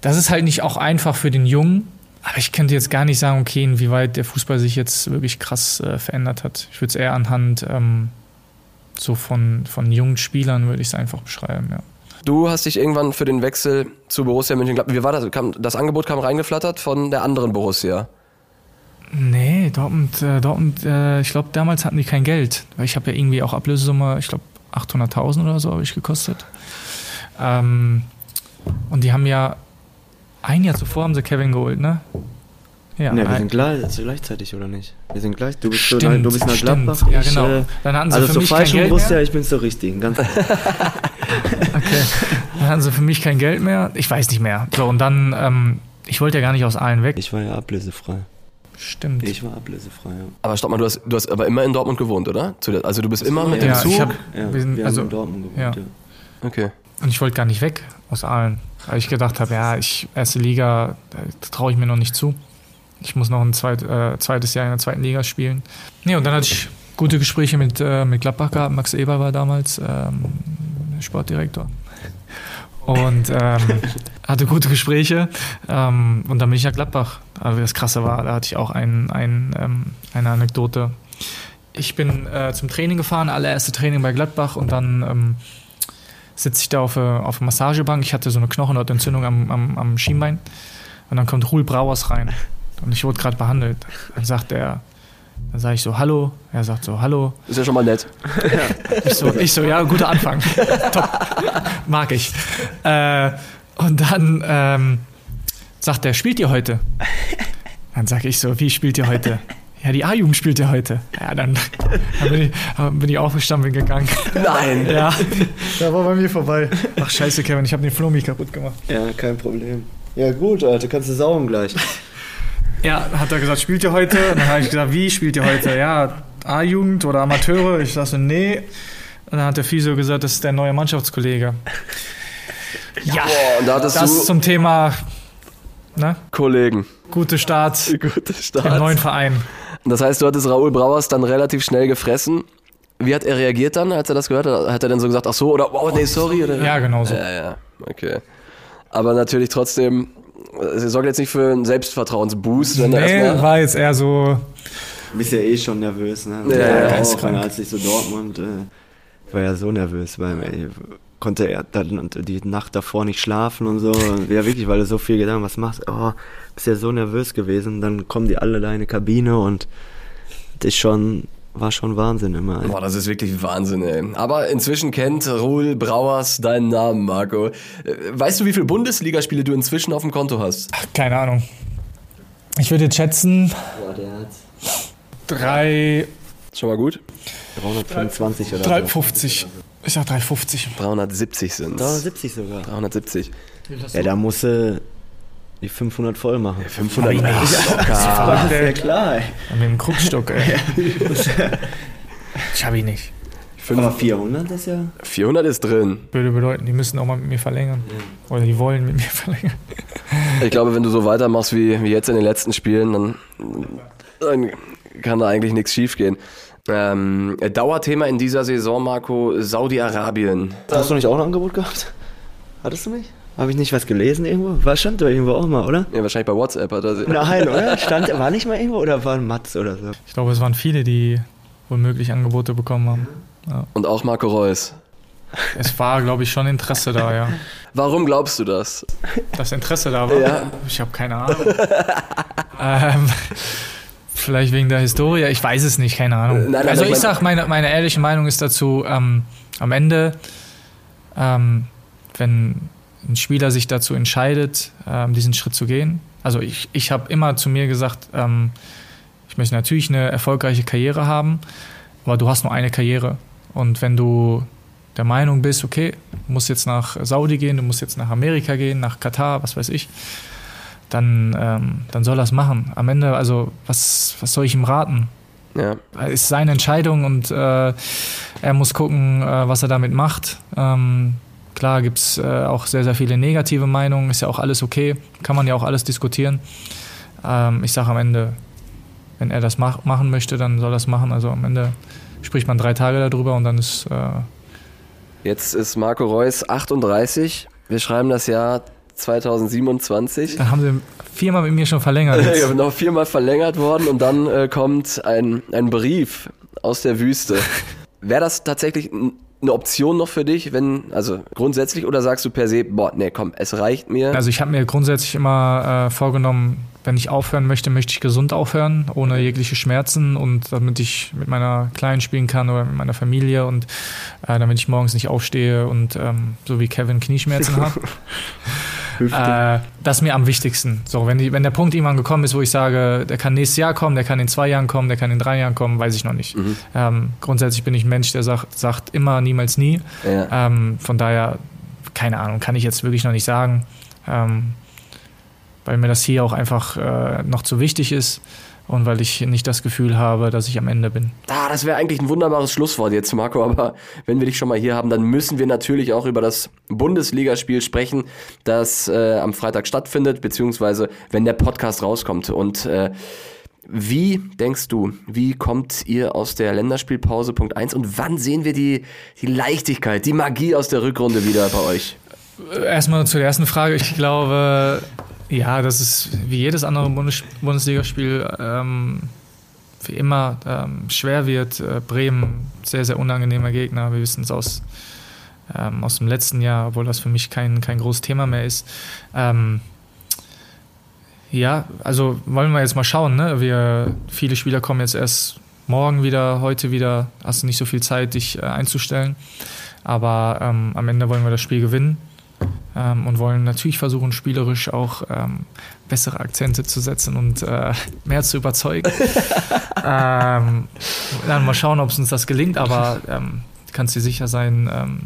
das ist halt nicht auch einfach für den Jungen. Aber ich könnte jetzt gar nicht sagen, okay, inwieweit der Fußball sich jetzt wirklich krass äh, verändert hat. Ich würde es eher anhand ähm, so von, von jungen Spielern, würde ich es einfach beschreiben, ja. Du hast dich irgendwann für den Wechsel zu Borussia Mönchengladbach, wie war das? Kam, das Angebot kam reingeflattert von der anderen Borussia. Nee, Dortmund, äh, Dortmund äh, ich glaube, damals hatten die kein Geld. Weil ich habe ja irgendwie auch Ablösesumme, ich glaube, 800.000 oder so habe ich gekostet. Ähm, und die haben ja ein Jahr zuvor haben sie Kevin geholt, ne? Ja, Ne, wir sind gleich, gleichzeitig, oder nicht? Wir sind gleich. Du bist, Stimmt, so, du bist nach. Gladbach. Ja, ich, genau. äh, Dann hatten sie also für zur mich kein falschen Geld Borussia, mehr. ich bin zur richtigen. Ganz *laughs* Okay. Dann hatten sie für mich kein Geld mehr. Ich weiß nicht mehr. So, und dann, ähm, ich wollte ja gar nicht aus Aalen weg. ich war ja ablösefrei. Stimmt. Ich war ablösefrei, ja. Aber stopp mal, du hast, du hast aber immer in Dortmund gewohnt, oder? Also du bist immer mit dem ja, Zug. ich hab, ja wir sind, wir also, haben in Dortmund gewohnt, ja. ja. okay. Und ich wollte gar nicht weg aus Aalen, weil ich gedacht habe, ja, ich erste Liga, da traue ich mir noch nicht zu. Ich muss noch ein zweit, äh, zweites Jahr in der zweiten Liga spielen. Nee, und dann hatte ich gute Gespräche mit, äh, mit Gladbach gehabt. Max Eber war damals ähm, Sportdirektor. Und ähm, *laughs* hatte gute Gespräche. Ähm, und dann bin ich nach Gladbach. Aber das Krasse war, da hatte ich auch ein, ein, ähm, eine Anekdote. Ich bin äh, zum Training gefahren, allererste Training bei Gladbach und dann ähm, sitze ich da auf, äh, auf der Massagebank. Ich hatte so eine Knochenhautentzündung am, am, am Schienbein. Und dann kommt Ruhl Brauers rein. Und ich wurde gerade behandelt. Dann sagt er, dann sage ich so, hallo. Er sagt so, hallo. Ist ja schon mal nett. Ich so, ich so ja, guter Anfang. *laughs* Top. Mag ich. Äh, und dann ähm, sagt er, spielt ihr heute? Dann sage ich so, wie spielt ihr heute? Ja, die A-Jugend spielt ja heute. Ja, dann, dann bin, ich, dann bin ich aufgestanden bin gegangen. Nein. Ja, da war bei mir vorbei. Ach scheiße, Kevin, ich habe den Flomi kaputt gemacht. Ja, kein Problem. Ja gut, Alter, kannst du saugen gleich. Ja, hat er gesagt, spielt ihr heute? Und dann habe ich gesagt, wie spielt ihr heute? Ja, A-Jugend oder Amateure? Ich sagte, nee. Und dann hat der Physio gesagt, das ist der neue Mannschaftskollege. Ja, und da das du zum Thema ne? Kollegen. gute Start *laughs* Gute im Start. neuen Verein. Das heißt, du hattest Raoul Brauers dann relativ schnell gefressen. Wie hat er reagiert dann, als er das gehört hat? Hat er dann so gesagt, ach so, oder wow, nee, sorry? Oder? Ja, genau so. Ja, ja, okay. Aber natürlich trotzdem, es sorgt jetzt nicht für einen Selbstvertrauensboost, wenn er Nee, erstmal. war jetzt eher so, Du bist ja eh schon nervös, ne? Ja, ja, ja, auch, als ich so Dortmund, äh, ich war ja so nervös, weil ey, konnte er dann die Nacht davor nicht schlafen und so. Ja, wirklich, weil du so viel gedacht hast, was machst Oh, bist ja so nervös gewesen. Dann kommen die alle da in die Kabine und das ist schon, war schon Wahnsinn immer. ey. Boah, das ist wirklich Wahnsinn, ey. Aber inzwischen kennt Raoul Brauers deinen Namen, Marco. Äh, Weißt du, wie viele Bundesligaspiele du inzwischen auf dem Konto hast? keine Ahnung. Ich würde jetzt schätzen, Boah, der hat drei, Schon mal gut? 325 oder 350. Ich sag 350. 370 sind 370 sogar. 370. Ja, da musst du die 500 voll machen. 500 Ja, Das ist ja klar, ey. Mit dem Krugstock, ey. Ich habe ihn nicht. Aber 400 ist ja... 400 ist drin. Würde bedeuten, die müssen auch mal mit mir verlängern. Oder die wollen mit mir *laughs* verlängern. Ich glaube, wenn du so weitermachst wie, wie jetzt in den letzten Spielen, dann, dann kann da eigentlich nichts schiefgehen. Ähm, Dauerthema in dieser Saison, Marco, Saudi-Arabien. Hast du nicht auch ein Angebot gehabt? Hattest du nicht? Habe ich nicht was gelesen irgendwo? War stand da irgendwo auch mal, oder? Ja, wahrscheinlich bei WhatsApp hat er Nein, oder? *laughs* Stand, war nicht mal irgendwo oder war ein Matz oder so? Ich glaube, es waren viele, die womöglich Angebote bekommen haben. Ja. Und auch Marco Reus. Es war, glaube ich, schon Interesse da, ja. *laughs* Warum glaubst du das? Das Interesse da war? Ja. Ich habe keine Ahnung. ähm, vielleicht wegen der Historie, ich weiß es nicht, keine Ahnung. Nein, nein, also ich sage, meine, meine ehrliche Meinung ist dazu, ähm, am Ende, ähm, wenn ein Spieler sich dazu entscheidet, ähm, diesen Schritt zu gehen, also ich, ich habe immer zu mir gesagt, ähm, ich möchte natürlich eine erfolgreiche Karriere haben, aber du hast nur eine Karriere. Und wenn du der Meinung bist, okay, du musst jetzt nach Saudi gehen, du musst jetzt nach Amerika gehen, nach Katar, was weiß ich, dann, ähm, dann soll er es machen. Am Ende, also, was, was soll ich ihm raten? Ja. Ist seine Entscheidung und äh, er muss gucken, äh, was er damit macht. Ähm, klar gibt es äh, auch sehr, sehr viele negative Meinungen, ist ja auch alles okay, kann man ja auch alles diskutieren. Ähm, ich sage am Ende, wenn er das mach, machen möchte, dann soll er es machen. Also am Ende spricht man drei Tage darüber und dann ist. Äh Jetzt ist Marco Reus 38. Wir schreiben das Jahr 2027. Dann haben sie viermal mit mir schon verlängert. *laughs* ja, noch viermal verlängert worden und dann äh, kommt ein, ein Brief aus der Wüste. Wäre das tatsächlich eine Option noch für dich, wenn, also grundsätzlich, oder sagst du per se, boah, nee, komm, es reicht mir? Also ich habe mir grundsätzlich immer äh, vorgenommen, wenn ich aufhören möchte, möchte ich gesund aufhören, ohne jegliche Schmerzen und damit ich mit meiner Kleinen spielen kann oder mit meiner Familie und äh, damit ich morgens nicht aufstehe und ähm, so wie Kevin Knieschmerzen *laughs* habe. äh, das ist mir am wichtigsten. So, wenn, die, wenn der Punkt irgendwann gekommen ist, wo ich sage, der kann nächstes Jahr kommen, der kann in zwei Jahren kommen, der kann in drei Jahren kommen, weiß ich noch nicht. Mhm. Ähm, grundsätzlich bin ich ein Mensch, der sagt, sagt immer, niemals nie. Ja. Ähm, von daher, keine Ahnung, kann ich jetzt wirklich noch nicht sagen. Ähm, weil mir das hier auch einfach äh, noch zu wichtig ist und weil ich nicht das Gefühl habe, dass ich am Ende bin. Ah, das wäre eigentlich ein wunderbares Schlusswort jetzt, Marco, aber wenn wir dich schon mal hier haben, dann müssen wir natürlich auch über das Bundesligaspiel sprechen, das äh, am Freitag stattfindet, beziehungsweise wenn der Podcast rauskommt. Und äh, wie denkst du, wie kommt ihr aus der Länderspielpause Punkt 1 und wann sehen wir die, die Leichtigkeit, die Magie aus der Rückrunde wieder bei euch? Erstmal zur ersten Frage. Ich glaube, ja, das ist wie jedes andere Bundes Bundesligaspiel ähm, wie immer ähm, schwer wird. Äh, Bremen, sehr, sehr unangenehmer Gegner. Wir wissen es aus, ähm, aus dem letzten Jahr, obwohl das für mich kein, kein großes Thema mehr ist. Ähm, ja, also wollen wir jetzt mal schauen. Ne? Wir, viele Spieler kommen jetzt erst morgen wieder, heute wieder. Hast du nicht so viel Zeit, dich äh, einzustellen. Aber ähm, am Ende wollen wir das Spiel gewinnen ähm, und wollen natürlich versuchen, spielerisch auch ähm, bessere Akzente zu setzen und äh, mehr zu überzeugen. *laughs* ähm, dann mal schauen, ob es uns das gelingt, aber ähm, kannst dir sicher sein, ähm,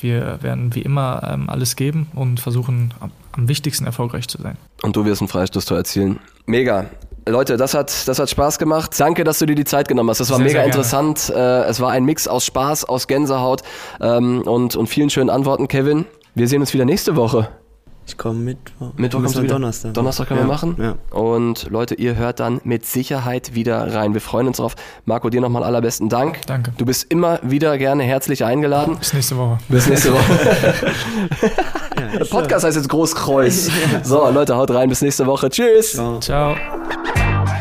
wir werden wie immer ähm, alles geben und versuchen, am, wichtigsten erfolgreich zu sein. Und du wirst einen Freistoßtor erzielen. Mega. Leute, das hat, das hat Spaß gemacht. Danke, dass du dir die Zeit genommen hast. Das war sehr, mega sehr interessant. Äh, es war ein Mix aus Spaß, aus Gänsehaut ähm, und, und vielen schönen Antworten, Kevin. Wir sehen uns wieder nächste Woche. Ich komme Mittwoch. Mittwoch kommst du wieder? Donnerstag. Donnerstag können ja, wir machen. Ja. Und Leute, ihr hört dann mit Sicherheit wieder rein. Wir freuen uns drauf. Marco, dir nochmal allerbesten Dank. Danke. Du bist immer wieder gerne herzlich eingeladen. Bis nächste Woche. Bis nächste Woche. ja, *laughs* Der *laughs* Podcast heißt jetzt Großkreuz. So, Leute, haut rein. Bis nächste Woche. Tschüss. Ciao. Ciao.